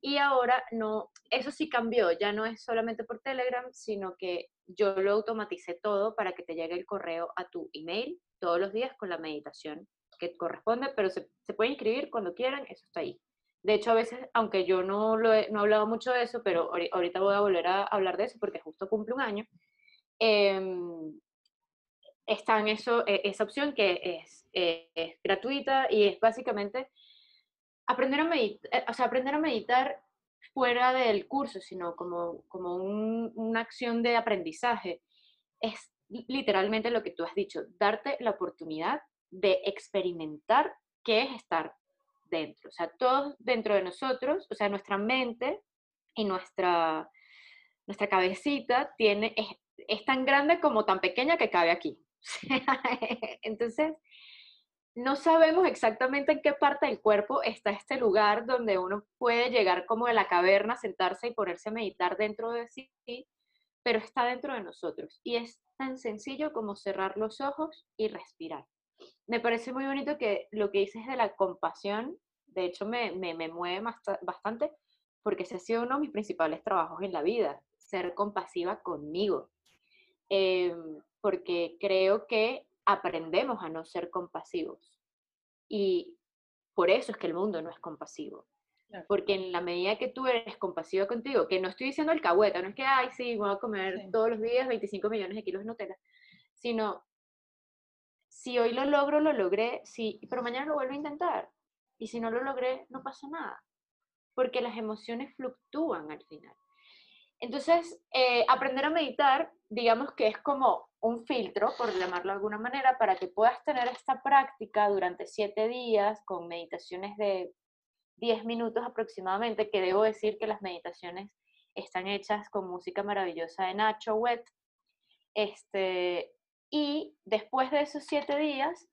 Y ahora no, eso sí cambió, ya no es solamente por Telegram, sino que yo lo automaticé todo para que te llegue el correo a tu email todos los días con la meditación que corresponde, pero se, se inscribir cuando quieran, eso está ahí. De hecho, a veces, aunque yo no, lo he, no he hablado mucho de eso, pero ahorita voy a volver a hablar de eso porque justo cumple un año, eh, está en eso, e, esa opción que es, es, gratuita y es básicamente aprender a, meditar, eh, o sea, aprender a meditar fuera del curso, sino como, como un, una acción de aprendizaje. Es literalmente lo que tú has dicho, darte la oportunidad de experimentar qué es estar dentro. O sea, todos dentro de nosotros, o sea, nuestra mente y nuestra, nuestra cabecita tiene, es, es tan grande como tan pequeña que cabe aquí. Entonces, no sabemos exactamente en qué parte del cuerpo está este lugar donde uno puede llegar como de la caverna, sentarse y ponerse a meditar dentro de sí, pero está dentro de nosotros y es tan sencillo como cerrar los ojos y respirar. Me parece muy bonito que lo que dices de la compasión, de hecho me, me, me mueve bastante porque ese ha sido uno de mis principales trabajos en la vida, ser compasiva conmigo. Em, porque creo que aprendemos a no ser compasivos. Y por eso es que el mundo no es compasivo. Porque en la medida que tú eres compasiva contigo, que no estoy diciendo el cahueta, no es que, ay, sí, voy a comer todos los días 25 millones de kilos de Nutella, sino, si hoy lo logro, lo logré, sí, pero mañana lo vuelvo a intentar. Y si no lo logré, no pasa nada. Porque las emociones fluctúan al final. Entonces, eh, aprender a meditar, digamos que es como un filtro, por llamarlo de alguna manera, para que puedas tener esta práctica durante siete días con meditaciones de 10 minutos aproximadamente, que debo decir que las meditaciones están hechas con música maravillosa de Nacho Wet. Este, y después de esos siete días,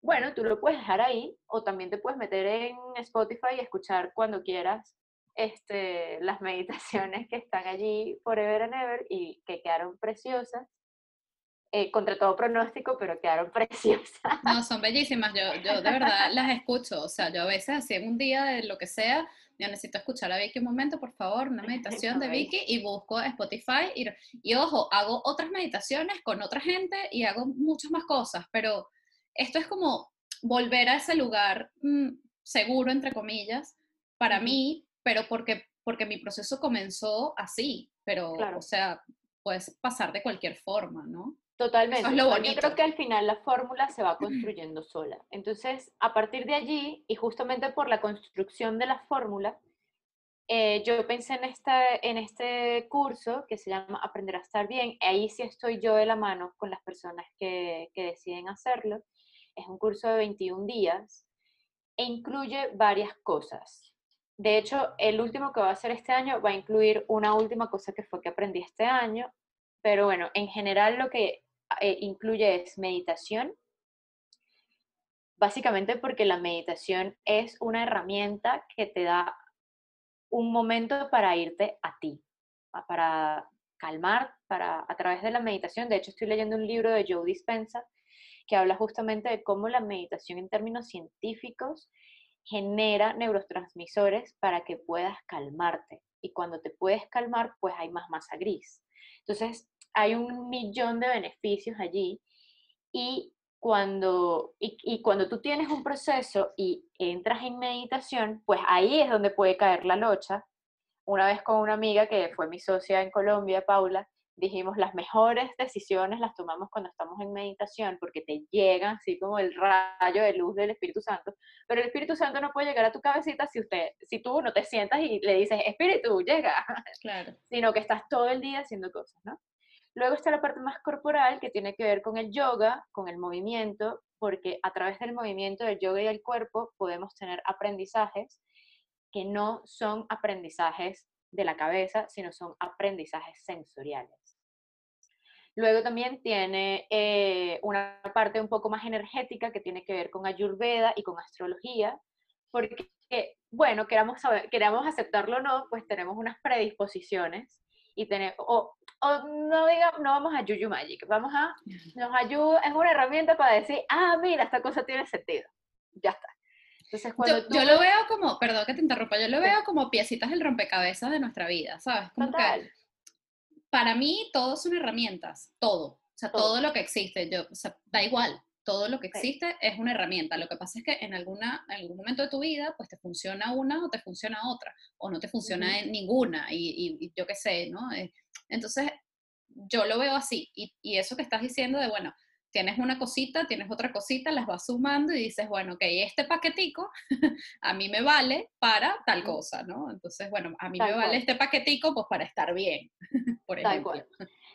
bueno, tú lo puedes dejar ahí o también te puedes meter en Spotify y escuchar cuando quieras este, las meditaciones que están allí forever and ever y que quedaron preciosas. Eh, contra todo pronóstico, pero quedaron preciosas. No, son bellísimas. Yo, yo de verdad las escucho. O sea, yo a veces así en un día de lo que sea, yo necesito escuchar a Vicky un momento, por favor, una meditación de Vicky y busco Spotify. Y, y ojo, hago otras meditaciones con otra gente y hago muchas más cosas, pero esto es como volver a ese lugar mm, seguro, entre comillas, para mí, pero porque, porque mi proceso comenzó así, pero, o sea, puedes pasar de cualquier forma, ¿no? Totalmente. Yo creo que al final la fórmula se va construyendo sola. Entonces, a partir de allí, y justamente por la construcción de la fórmula, eh, yo pensé en, esta, en este curso que se llama Aprender a estar bien. Ahí sí estoy yo de la mano con las personas que, que deciden hacerlo. Es un curso de 21 días e incluye varias cosas. De hecho, el último que va a hacer este año va a incluir una última cosa que fue que aprendí este año, pero bueno, en general lo que eh, incluye es meditación, básicamente porque la meditación es una herramienta que te da un momento para irte a ti, para calmar, para a través de la meditación. De hecho, estoy leyendo un libro de Joe Dispensa que habla justamente de cómo la meditación en términos científicos genera neurotransmisores para que puedas calmarte. Y cuando te puedes calmar, pues hay más masa gris. Entonces, hay un millón de beneficios allí y cuando, y, cuando tú tienes un proceso y entras en meditación, pues ahí es donde puede caer la locha. Una vez con una amiga que fue mi socia en Colombia, Paula, dijimos las mejores decisiones las tomamos cuando estamos en meditación porque te llegan así como el rayo de luz del Espíritu Santo, pero el Espíritu Santo no puede llegar a tu cabecita si usted si tú no te sientas y le dices, "Espíritu, llega." Claro. Sino que estás todo el día haciendo cosas, ¿no? Luego está la parte más corporal que tiene que ver con el yoga, con el movimiento, porque a través del movimiento del yoga y del cuerpo podemos tener aprendizajes que no son aprendizajes de la cabeza, sino son aprendizajes sensoriales. Luego también tiene eh, una parte un poco más energética que tiene que ver con ayurveda y con astrología, porque, bueno, queramos, queramos aceptarlo o no, pues tenemos unas predisposiciones y tenemos, o, no diga, no vamos a Juju Magic, vamos a, nos ayuda, es una herramienta para decir, ah, mira, esta cosa tiene sentido. Ya está. Entonces, cuando yo, yo, lo veo como, perdón que te interrumpa, yo lo veo como piecitas del rompecabezas de nuestra vida, ¿sabes? Como Que para mí todo son herramientas, todo. O sea, todo, lo que existe, yo, o sea, da igual, todo lo que existe es una herramienta. Lo que pasa es que en, alguna, en algún momento de tu vida, pues te funciona una o te funciona otra, o no te funciona ninguna, y, y, yo qué sé, ¿no? Eh, entonces, yo lo veo así, y, y, eso que estás diciendo de, bueno, tienes una cosita, tienes otra cosita, las vas sumando y dices, bueno, ok, este paquetico a mí me vale para tal cosa, ¿no? Entonces, bueno, a mí me vale este paquetico pues para estar bien, por ejemplo.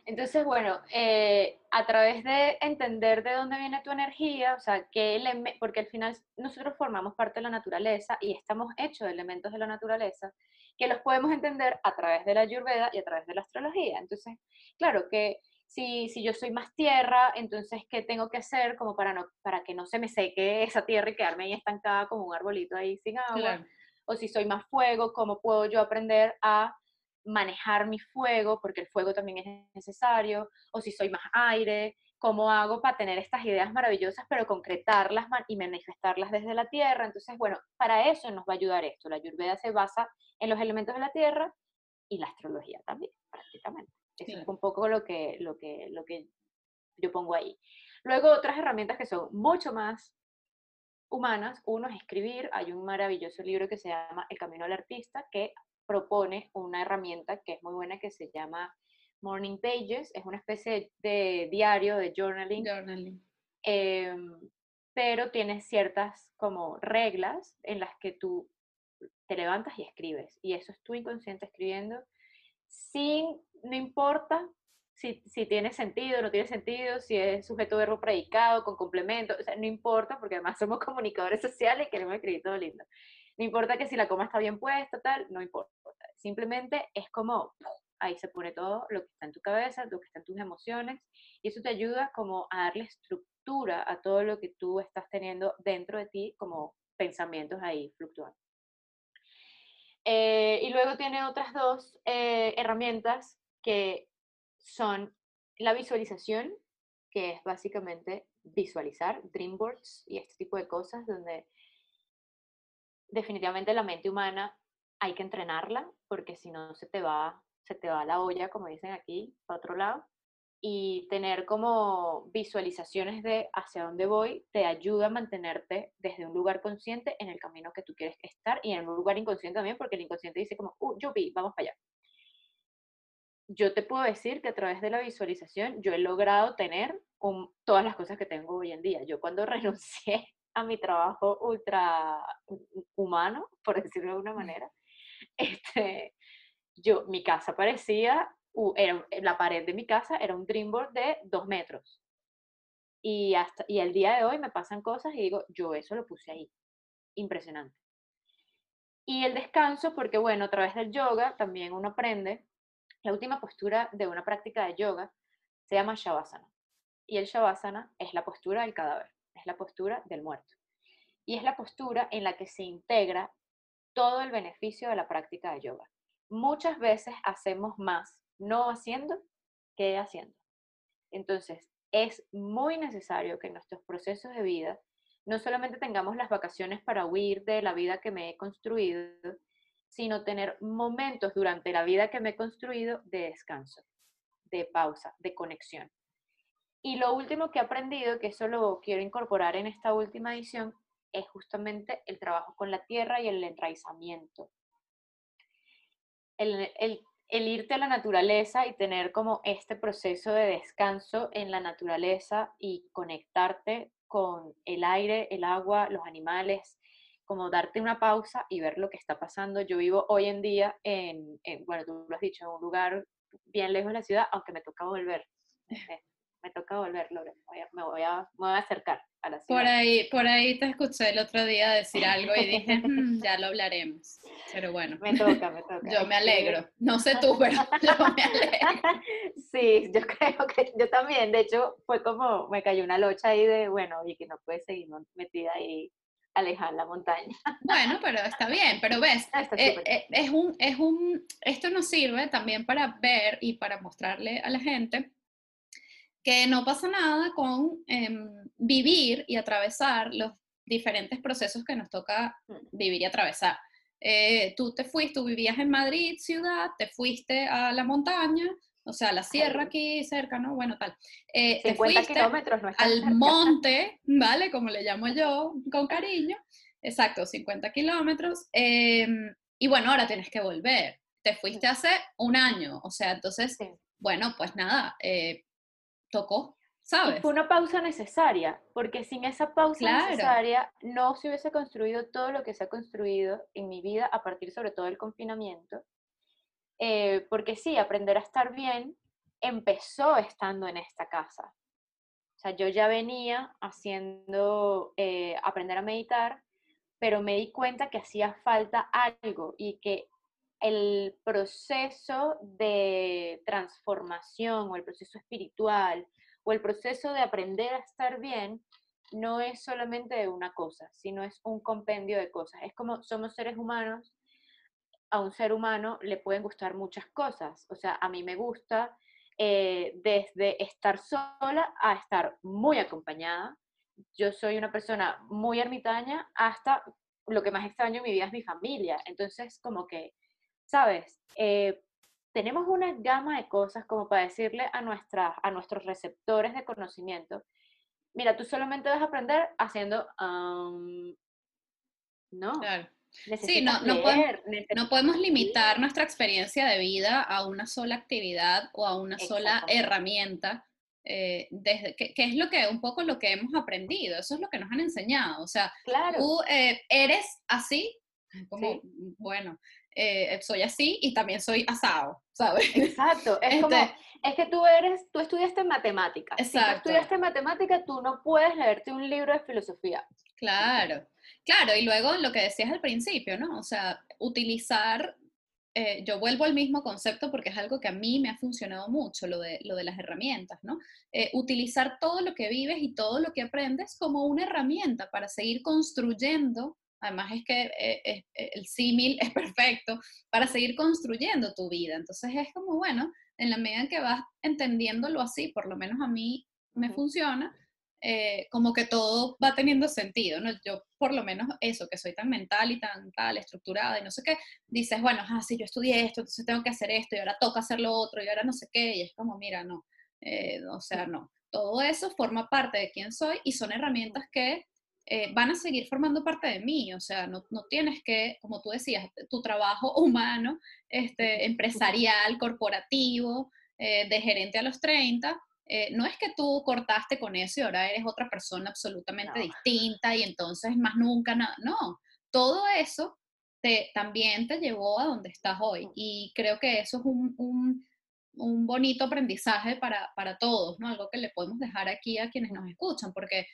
Entonces, bueno, eh, a través de entender de dónde viene tu energía, o sea, que porque al final nosotros formamos parte de la naturaleza y estamos hechos de elementos de la naturaleza, que los podemos entender a través de la ayurveda y a través de la astrología. Entonces, claro que si, si yo soy más tierra, entonces, ¿qué tengo que hacer como para, no, para que no se me seque esa tierra y quedarme ahí estancada como un arbolito ahí sin agua? O si soy más fuego, ¿cómo puedo yo aprender a manejar mi fuego, porque el fuego también es necesario, o si soy más aire, cómo hago para tener estas ideas maravillosas, pero concretarlas y manifestarlas desde la tierra. Entonces, bueno, para eso nos va a ayudar esto. La Ayurveda se basa en los elementos de la tierra y la astrología también, prácticamente. Eso es un poco lo que, lo, que, lo que yo pongo ahí. Luego, otras herramientas que son mucho más humanas. Uno es escribir. Hay un maravilloso libro que se llama El Camino al Artista, que propone una herramienta que es muy buena, que se llama Morning Pages, es una especie de diario, de journaling. Journaling. Em, pero tiene ciertas como reglas en las que tú te levantas y escribes. Y eso es tu inconsciente escribiendo sin, no importa si, si tiene sentido, no tiene sentido, si es sujeto verbo predicado, con complemento, o sea, no importa, porque además somos comunicadores sociales y queremos escribir todo lindo. No importa que si la coma está bien puesta, tal, no importa. Simplemente es como ahí se pone todo lo que está en tu cabeza, lo que está en tus emociones, y eso te ayuda como a darle estructura a todo lo que tú estás teniendo dentro de ti como pensamientos ahí fluctuando. Eh, y luego tiene otras dos eh, herramientas que son la visualización, que es básicamente visualizar, dream boards y este tipo de cosas, donde definitivamente la mente humana hay que entrenarla, porque si no se te va se te va la olla, como dicen aquí, para otro lado, y tener como visualizaciones de hacia dónde voy te ayuda a mantenerte desde un lugar consciente en el camino que tú quieres estar y en un lugar inconsciente también, porque el inconsciente dice como, uh, yupi, vamos para allá. Yo te puedo decir que a través de la visualización yo he logrado tener todas las cosas que tengo hoy en día. Yo cuando renuncié a mi trabajo ultra humano, por decirlo de alguna manera, este, yo, mi casa parecía, era, la pared de mi casa era un dreamboard de dos metros. Y, hasta, y el día de hoy me pasan cosas y digo, yo eso lo puse ahí. Impresionante. Y el descanso, porque bueno, a través del yoga también uno aprende, la última postura de una práctica de yoga se llama Shavasana. Y el Shavasana es la postura del cadáver, es la postura del muerto. Y es la postura en la que se integra todo el beneficio de la práctica de yoga muchas veces hacemos más no haciendo que haciendo. Entonces, es muy necesario que nuestros procesos de vida no solamente tengamos las vacaciones para huir de la vida que me he construido, sino tener momentos durante la vida que me he construido de descanso, de pausa, de conexión. Y lo último que he aprendido, que eso lo quiero incorporar en esta última edición, es justamente el trabajo con la tierra y el enraizamiento el, irte a la naturaleza y tener como este proceso de descanso en la naturaleza y conectarte con el aire, el agua, los animales, como darte una pausa y ver lo que está pasando. Yo vivo hoy en día en, bueno, tú lo has dicho, en un lugar bien lejos de la ciudad, aunque me toca volver. Me toca volver, Lore. Me voy a, me voy a acercar. Por ahí, por ahí te escuché el otro día decir algo y dije, mm, ya lo hablaremos. Pero bueno. Me toca, me toca. Yo me alegro. No sé tú, pero yo me alegro. Sí, yo creo que yo también. De hecho, fue como, me cayó una locha ahí de, bueno, y que no puede seguir metida ahí alejar la montaña. Bueno, pero está bien, pero ves, eh, eh, es, un, es un, esto nos sirve también para ver y para mostrarle a la gente que no pasa nada con em, vivir y atravesar los diferentes procesos que nos toca vivir y atravesar. Eh, tú te fuiste, tú vivías en Madrid, ciudad, te fuiste a la montaña, o sea, a la sierra aquí cerca, ¿no? Bueno, tal. Eh, 50 kilómetros, no Al monte, ¿vale? Como le llamo yo con cariño. Exacto, 50 kilómetros. Em, y bueno, ahora tienes que volver. Te fuiste hace un año, o sea, entonces, bueno, pues nada, eh, tocó, ¿sabes? fue una pausa necesaria, porque sin esa pausa necesaria no se hubiese construido todo lo que se ha construido en mi vida a partir sobre todo del confinamiento. Eh, porque sí, aprender a estar bien empezó estando en esta casa. O sea, yo ya venía haciendo, eh, aprender a meditar, pero me di cuenta que hacía falta algo y que el proceso de transformación o el proceso espiritual o el proceso de aprender a estar bien no es solamente una cosa, sino es un compendio de cosas. Es como somos seres humanos, a un ser humano le pueden gustar muchas cosas. O sea, a mí me gusta eh, desde estar sola a estar muy acompañada. Yo soy una persona muy ermitaña hasta lo que más extraño en mi vida es mi familia. Entonces, como que, ¿sabes? Eh, tenemos una gama de cosas como para decirle a, nuestra, a nuestros receptores de conocimiento, mira, tú solamente vas a aprender haciendo, no. Claro. Sí, no, no, podemos, limitar nuestra experiencia de vida a una sola actividad o a una sola herramienta, eh, desde, que, es lo que un poco lo que hemos aprendido, eso es lo que nos han enseñado. O sea, tú eh, eres así, como, bueno, eh, soy así y también soy asado, ¿sabes? Exacto, es como, este es que tú eres, tú estudiaste matemáticas. Exacto. Si tú estudiaste matemática, tú no puedes leerte un libro de filosofía. Claro, claro, y luego lo que decías al principio, ¿no? O sea, utilizar, eh, yo vuelvo al mismo concepto porque es algo que a mí me ha funcionado mucho, lo de, lo de las herramientas, ¿no? Eh, utilizar todo lo que vives y todo lo que aprendes como una herramienta para seguir construyendo Además es que eh, el símil es perfecto para seguir construyendo tu vida. Entonces es como, bueno, en la medida en que vas entendiéndolo así, por lo menos a mí me funciona, eh, como que todo va teniendo sentido, ¿no? Yo por lo menos eso, que soy tan mental y tan tal, estructurada y no sé qué, dices, bueno, ah, sí, yo estudié esto, entonces tengo que hacer esto y ahora toca hacer lo otro y ahora no sé qué, y es como, mira, no, eh, o sea, no. Todo eso forma parte de quién soy y son herramientas que eh, van a seguir formando parte de mí, o sea, no, no, tienes que, como tú decías, tu trabajo humano, este, empresarial, corporativo, de gerente a los 30, eh, no es que tú cortaste con eso y ahora eres otra persona absolutamente distinta y entonces más nunca, no, no, todo eso te, también te llevó a donde estás hoy y creo que eso es un, un, un bonito aprendizaje para, para, todos, ¿no? Algo que le podemos dejar aquí a quienes nos escuchan, porque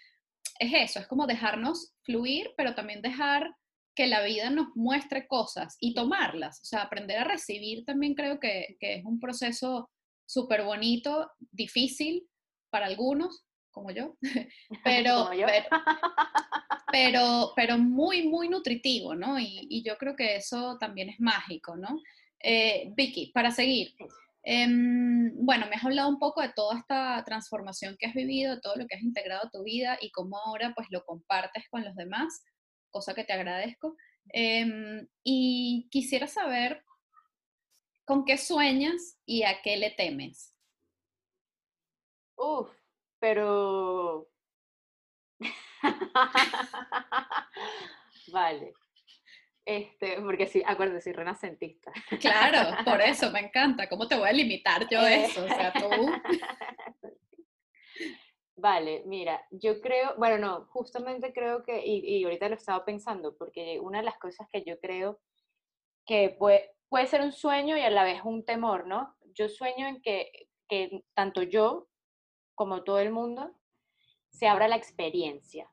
es eso, es como dejarnos fluir, pero también dejar que la vida nos muestre cosas y tomarlas, o sea, aprender a recibir también creo que, que es un proceso súper bonito, difícil para algunos, como yo, pero, Pero, pero, muy, muy nutritivo, ¿no? Y, yo creo que eso también es mágico, ¿no? Eh, Vicky, para seguir, em, bueno, me has hablado un poco de toda esta transformación que has vivido, todo lo que has integrado a tu vida y cómo ahora pues lo compartes con los demás, cosa que te agradezco. Em, y quisiera saber ¿Con qué sueñas y a qué le temes? Uf, pero... vale. Este, porque sí, acuérdate, soy renacentista. Claro, por eso me encanta. ¿Cómo te voy a limitar yo eh. eso? O sea, tú. Vale, mira, yo creo, bueno, no, justamente creo que, y, y ahorita lo estaba pensando, porque una de las cosas que yo creo que puede, puede ser un sueño y a la vez un temor, ¿no? Yo sueño en que, tanto yo como todo el mundo se abra la experiencia,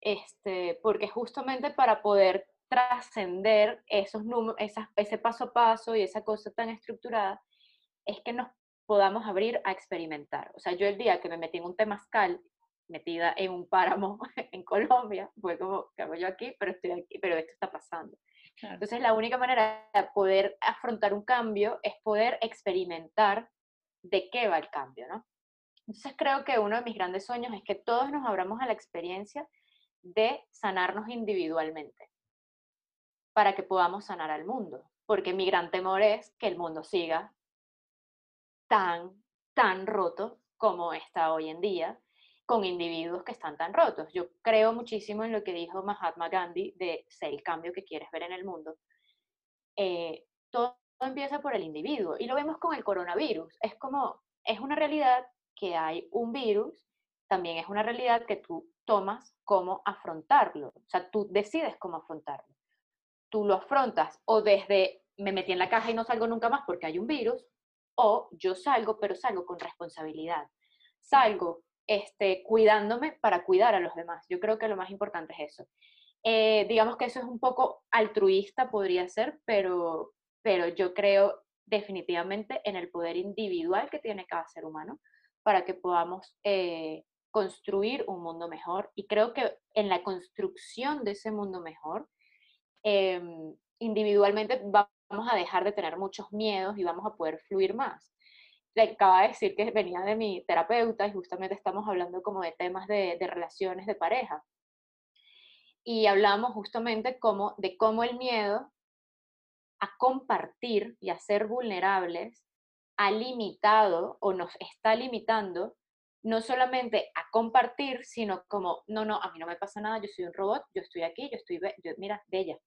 este, porque justamente para poder trascender esos números, ese paso a paso y esa cosa tan estructurada, es que nos podamos abrir a experimentar. O sea, yo el día que me metí en un temazcal, metida en un páramo en Colombia, fue como, ¿qué hago yo aquí? Pero estoy aquí, pero esto está pasando. Entonces, la única manera de poder afrontar un cambio es poder experimentar de qué va el cambio, ¿no? Entonces, creo que uno de mis grandes sueños es que todos nos abramos a la experiencia de sanarnos individualmente para que podamos sanar al mundo. Porque mi gran temor es que el mundo siga tan, tan roto como está hoy en día con individuos que están tan rotos. Yo creo muchísimo en lo que dijo Mahatma Gandhi de ser el cambio que quieres ver en el mundo. Eh, todo empieza por el individuo y lo vemos con el coronavirus. Es como, es una realidad que hay un virus, también es una realidad que tú tomas cómo afrontarlo. O sea, tú decides cómo afrontarlo. Tú lo afrontas o desde me metí en la caja y no salgo nunca más porque hay un virus, o yo salgo, pero salgo con responsabilidad. Salgo este, cuidándome para cuidar a los demás. Yo creo que lo más importante es eso. Eh, digamos que eso es un poco altruista, podría ser, pero, pero yo creo definitivamente en el poder individual que tiene cada ser humano para que podamos eh, construir un mundo mejor. Y creo que en la construcción de ese mundo mejor, em, individualmente a dejar de tener muchos miedos y vamos a poder fluir más. Le acaba de decir que venía de mi terapeuta y justamente estamos hablando como de temas de, de relaciones de pareja. Y hablamos justamente como, de cómo el miedo a compartir y a ser vulnerables ha limitado o nos está limitando no solamente a compartir, sino como, no, no, a mí no me pasa nada, yo soy un robot, yo estoy aquí, yo estoy, yo, mira, bella,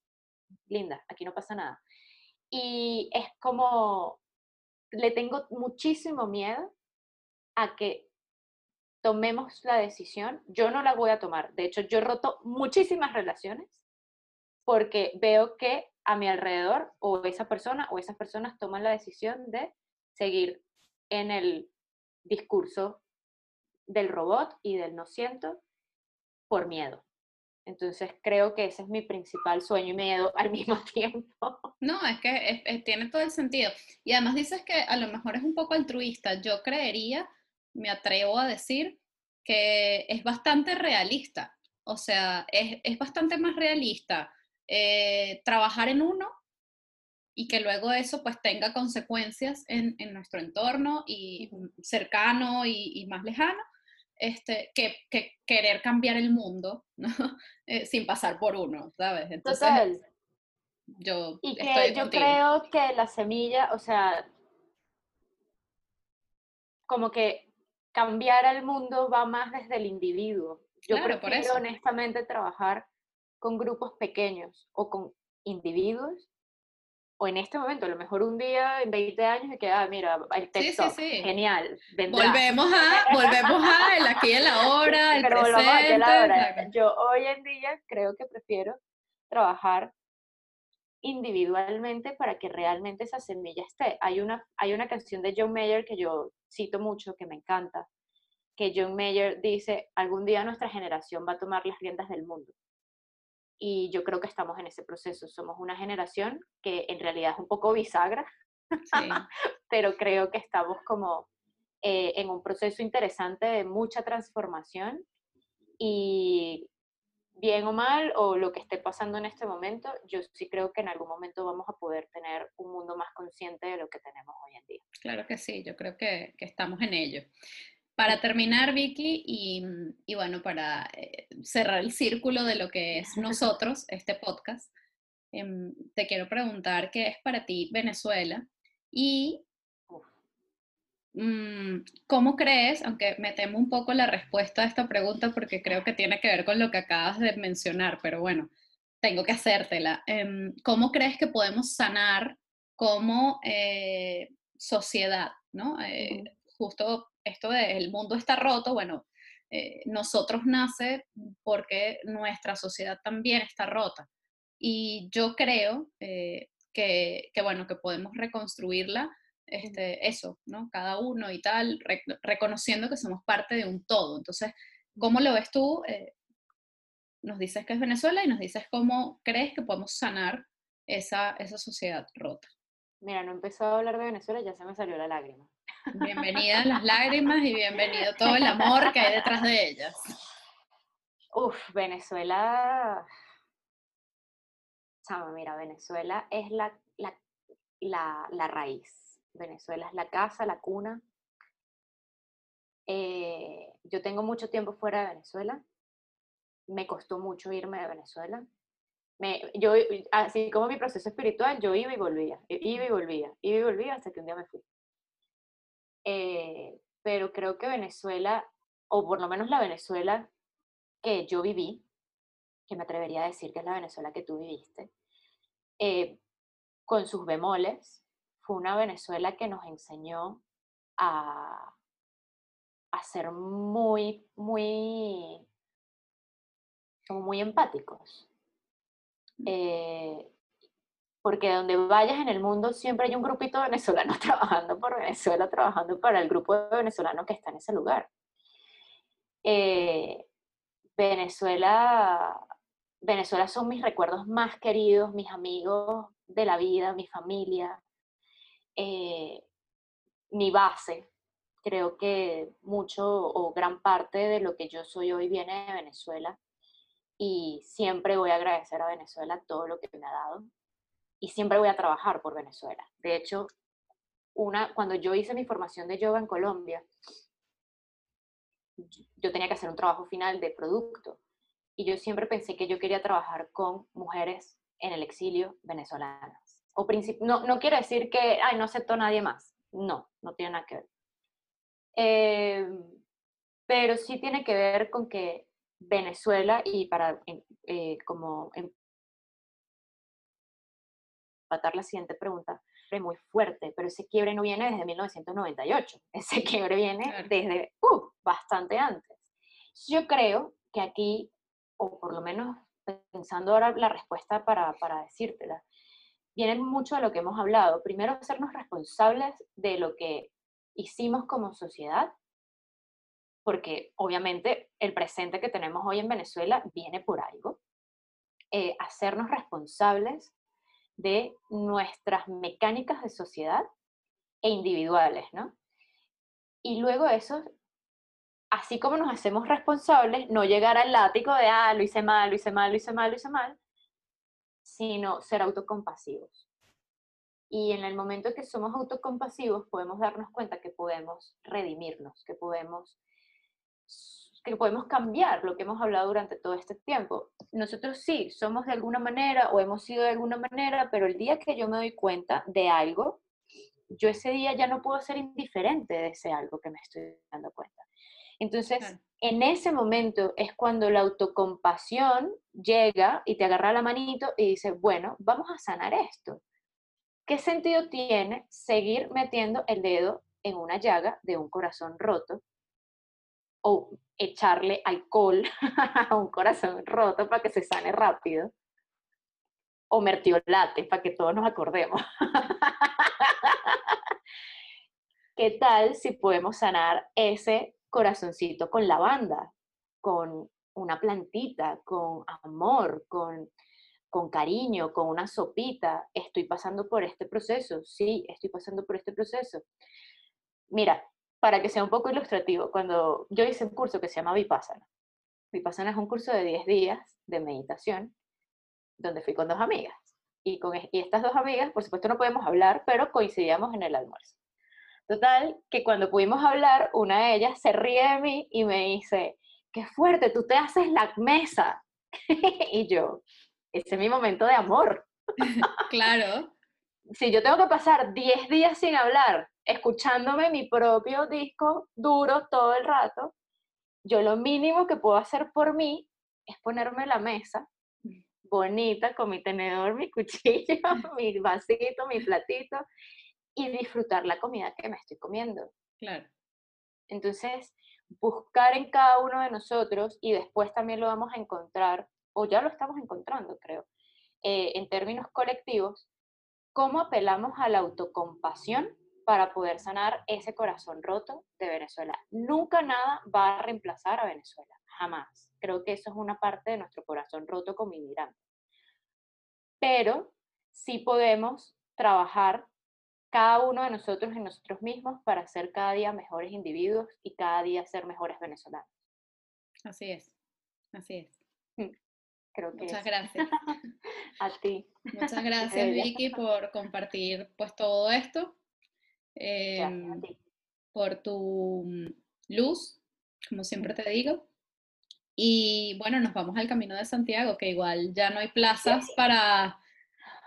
linda, aquí no pasa nada. Y es como, le tengo muchísimo miedo a que tomemos la decisión, yo no la voy a tomar. De hecho, yo roto muchísimas relaciones porque veo que a mi alrededor o esa persona o esas personas toman la decisión de seguir en el discurso del robot y del no siento por miedo. Entonces creo que ese es mi principal sueño y miedo al mismo tiempo. No, es que tiene todo el sentido. Y además dices que a lo mejor es un poco altruista. Yo creería, me atrevo a decir, que es bastante realista. O sea, es, es bastante más realista eh, trabajar en uno y que luego eso pues tenga consecuencias en, en nuestro entorno y cercano y, y más lejano, este, que, que, querer cambiar el mundo ¿no? eh, sin pasar por uno, ¿sabes? Entonces, yo, y que yo creo que la semilla, o sea, como que cambiar el mundo va más desde el individuo. Yo claro, prefiero honestamente trabajar con grupos pequeños o con individuos o en este momento, a lo mejor un día en 20 años me queda, mira, el texto, genial. Volvemos a, volvemos a el aquí y el ahora, el Pero presente. La Yo hoy en día creo que prefiero trabajar individualmente para que realmente esa semilla esté. Hay una, hay una canción de John Mayer que yo cito mucho, que me encanta, que John Mayer dice, algún día nuestra generación va a tomar las riendas del mundo y yo creo que estamos en ese proceso. Somos una generación que en realidad es un poco bisagra, pero creo que estamos como eh, en un proceso interesante de mucha transformación y bien o mal, o lo que esté pasando en este momento, yo sí creo que en algún momento vamos a poder tener un mundo más consciente de lo que tenemos hoy en día. Claro que sí, yo creo que, que estamos en ello. Para terminar, Vicky, y, bueno, para eh, cerrar el círculo de lo que es nosotros, este podcast, em, te quiero preguntar qué es para ti Venezuela y mm, cómo crees, aunque me temo un poco la respuesta a esta pregunta porque creo que tiene que ver con lo que acabas de mencionar, pero bueno, tengo que hacértela. Em, ¿Cómo crees que podemos sanar como eh, sociedad? ¿no? Eh, justo esto de el mundo está roto, bueno, eh, nosotros nace porque nuestra sociedad también está rota. Y yo creo eh, que, bueno, que podemos reconstruirla, este, eso, ¿no? Cada uno y tal, reconociendo que somos parte de un todo. Entonces, ¿cómo lo ves tú? Eh, nos dices que es Venezuela y nos dices cómo crees que podemos sanar esa, esa sociedad rota. Mira, no empezó a hablar de Venezuela, ya se me salió la lágrima. Bienvenidas las lágrimas y bienvenido todo el amor que hay detrás de ellas. Uf, Venezuela. Chama, mira, Venezuela es la, la, la, raíz. Venezuela es la casa, la cuna. Eh, yo tengo mucho tiempo fuera de Venezuela. Me costó mucho irme de Venezuela. Me, yo, así como mi proceso espiritual, yo iba y volvía, iba y volvía, iba y volvía hasta que un día me fui. Eh, pero creo que Venezuela, o por lo menos la Venezuela que yo viví, que me atrevería a decir que es la Venezuela que tú viviste, eh, con sus bemoles, fue una Venezuela que nos enseñó a, a ser muy, muy, muy empáticos. Eh, porque donde vayas en el mundo siempre hay un grupito de venezolanos trabajando por Venezuela, trabajando para el grupo de venezolanos que está en ese lugar. Eh, Venezuela, Venezuela son mis recuerdos más queridos, mis amigos de la vida, mi familia, eh, mi base. Creo que mucho o gran parte de lo que yo soy hoy viene de Venezuela y siempre voy a agradecer a Venezuela todo lo que me ha dado y siempre voy a trabajar por Venezuela. De hecho, una, cuando yo hice mi formación de yoga en Colombia, yo tenía que hacer un trabajo final de producto y yo siempre pensé que yo quería trabajar con mujeres en el exilio venezolanas. O no, no quiero decir que, ay, no acepto nadie más. No, no tiene nada que ver. Eh, pero sí tiene que ver con que Venezuela, y para eh, como empatar la siguiente pregunta, muy fuerte, pero ese quiebre no viene desde 1998, ese quiebre viene desde uh, bastante antes. Yo creo que aquí, o por lo menos pensando ahora la respuesta para, para decírtela, viene mucho de lo que hemos hablado. Primero, hacernos responsables de lo que hicimos como sociedad, porque obviamente el presente que tenemos hoy en Venezuela viene por algo. Eh, hacernos responsables de nuestras mecánicas de sociedad e individuales, ¿no? Y luego eso, así como nos hacemos responsables, no llegar al látigo de, ah, lo hice mal, lo hice mal, lo hice mal, lo hice mal, sino ser autocompasivos. Y en el momento que somos autocompasivos podemos darnos cuenta que podemos redimirnos, que podemos que podemos cambiar lo que hemos hablado durante todo este tiempo. Nosotros sí, somos de alguna manera o hemos sido de alguna manera, pero el día que yo me doy cuenta de algo, yo ese día ya no puedo ser indiferente de ese algo que me estoy dando cuenta. Entonces, en ese momento es cuando la autocompasión llega y te agarra la manito y dice, bueno, vamos a sanar esto. ¿Qué sentido tiene seguir metiendo el dedo en una llaga de un corazón roto o echarle alcohol a un corazón roto para que se sane rápido, o mertiolate para que todos nos acordemos. ¿Qué tal si podemos sanar ese corazoncito con lavanda, con una plantita, con amor, con, con cariño, con una sopita? Estoy pasando por este proceso, sí, estoy pasando por este proceso. Mira, para que sea un poco ilustrativo, cuando yo hice un curso que se llama Vipassana. Vipassana es un curso de 10 días de meditación, donde fui con dos amigas. Y, con, y estas dos amigas, por supuesto, no podemos hablar, pero coincidíamos en el almuerzo. Total, que cuando pudimos hablar, una de ellas se ríe de mí y me dice, qué fuerte, tú te haces la mesa. y yo, ese es mi momento de amor. claro. Si yo tengo que pasar 10 días sin hablar escuchándome mi propio disco duro todo el rato, yo lo mínimo que puedo hacer por mí es ponerme la mesa bonita con mi tenedor, mi cuchillo, mi vasito, mi platito y disfrutar la comida que me estoy comiendo. Claro. Entonces, buscar en cada uno de nosotros y después también lo vamos a encontrar, o ya lo estamos encontrando, creo, eh, en términos colectivos, cómo apelamos a la autocompasión para poder sanar ese corazón roto de Venezuela. Nunca nada va a reemplazar a Venezuela, jamás. Creo que eso es una parte de nuestro corazón roto como inmigrante. Pero sí podemos trabajar cada uno de nosotros en nosotros mismos para ser cada día mejores individuos y cada día ser mejores venezolanos. Así es, así es. Mm, creo que Muchas gracias. a ti. Muchas gracias, Vicky, por compartir pues todo esto Em, por tu mm, luz, como siempre te digo. Y bueno, nos vamos al Camino de Santiago, que igual ya no hay plazas para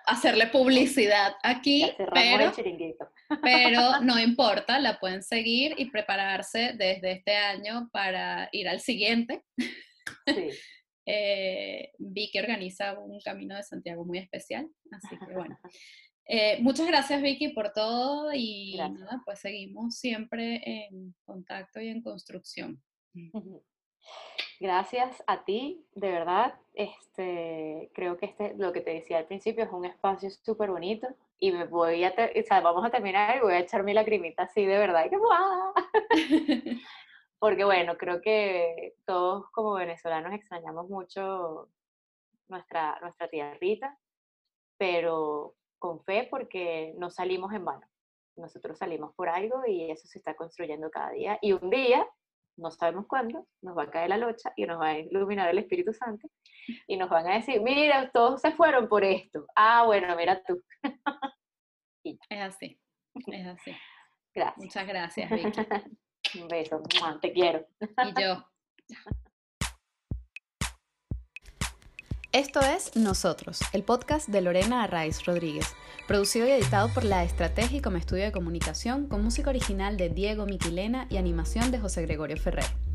hacerle publicidad aquí, pero, pero no importa, la pueden seguir y prepararse desde este año para ir al siguiente. Sí. eh, vi que organiza un Camino de Santiago muy especial, así que bueno. Eh, muchas gracias Vicky por todo y nada, pues seguimos siempre en contacto y en construcción. Gracias a ti, de verdad. Este, creo que este, lo que te decía al principio es un espacio súper bonito y me voy a, o sea, vamos a terminar y voy a echar mi lagrimita así de verdad. Porque bueno, creo que todos como venezolanos extrañamos mucho nuestra, nuestra tierrita, pero con fe porque no salimos en vano. Nosotros salimos por algo y eso se está construyendo cada día. Y un día no sabemos cuándo, nos va a caer la locha y nos va a iluminar el Espíritu Santo y nos van a decir, mira, todos se fueron por esto. Ah, bueno, mira tú. Es así, es así. Gracias. Muchas gracias, Vicky. Un beso, te quiero. Y yo. Esto es Nosotros, el podcast de Lorena Arraiz Rodríguez, producido y editado por La Estrategia como estudio de comunicación, con música original de Diego Miquilena y animación de José Gregorio Ferrer.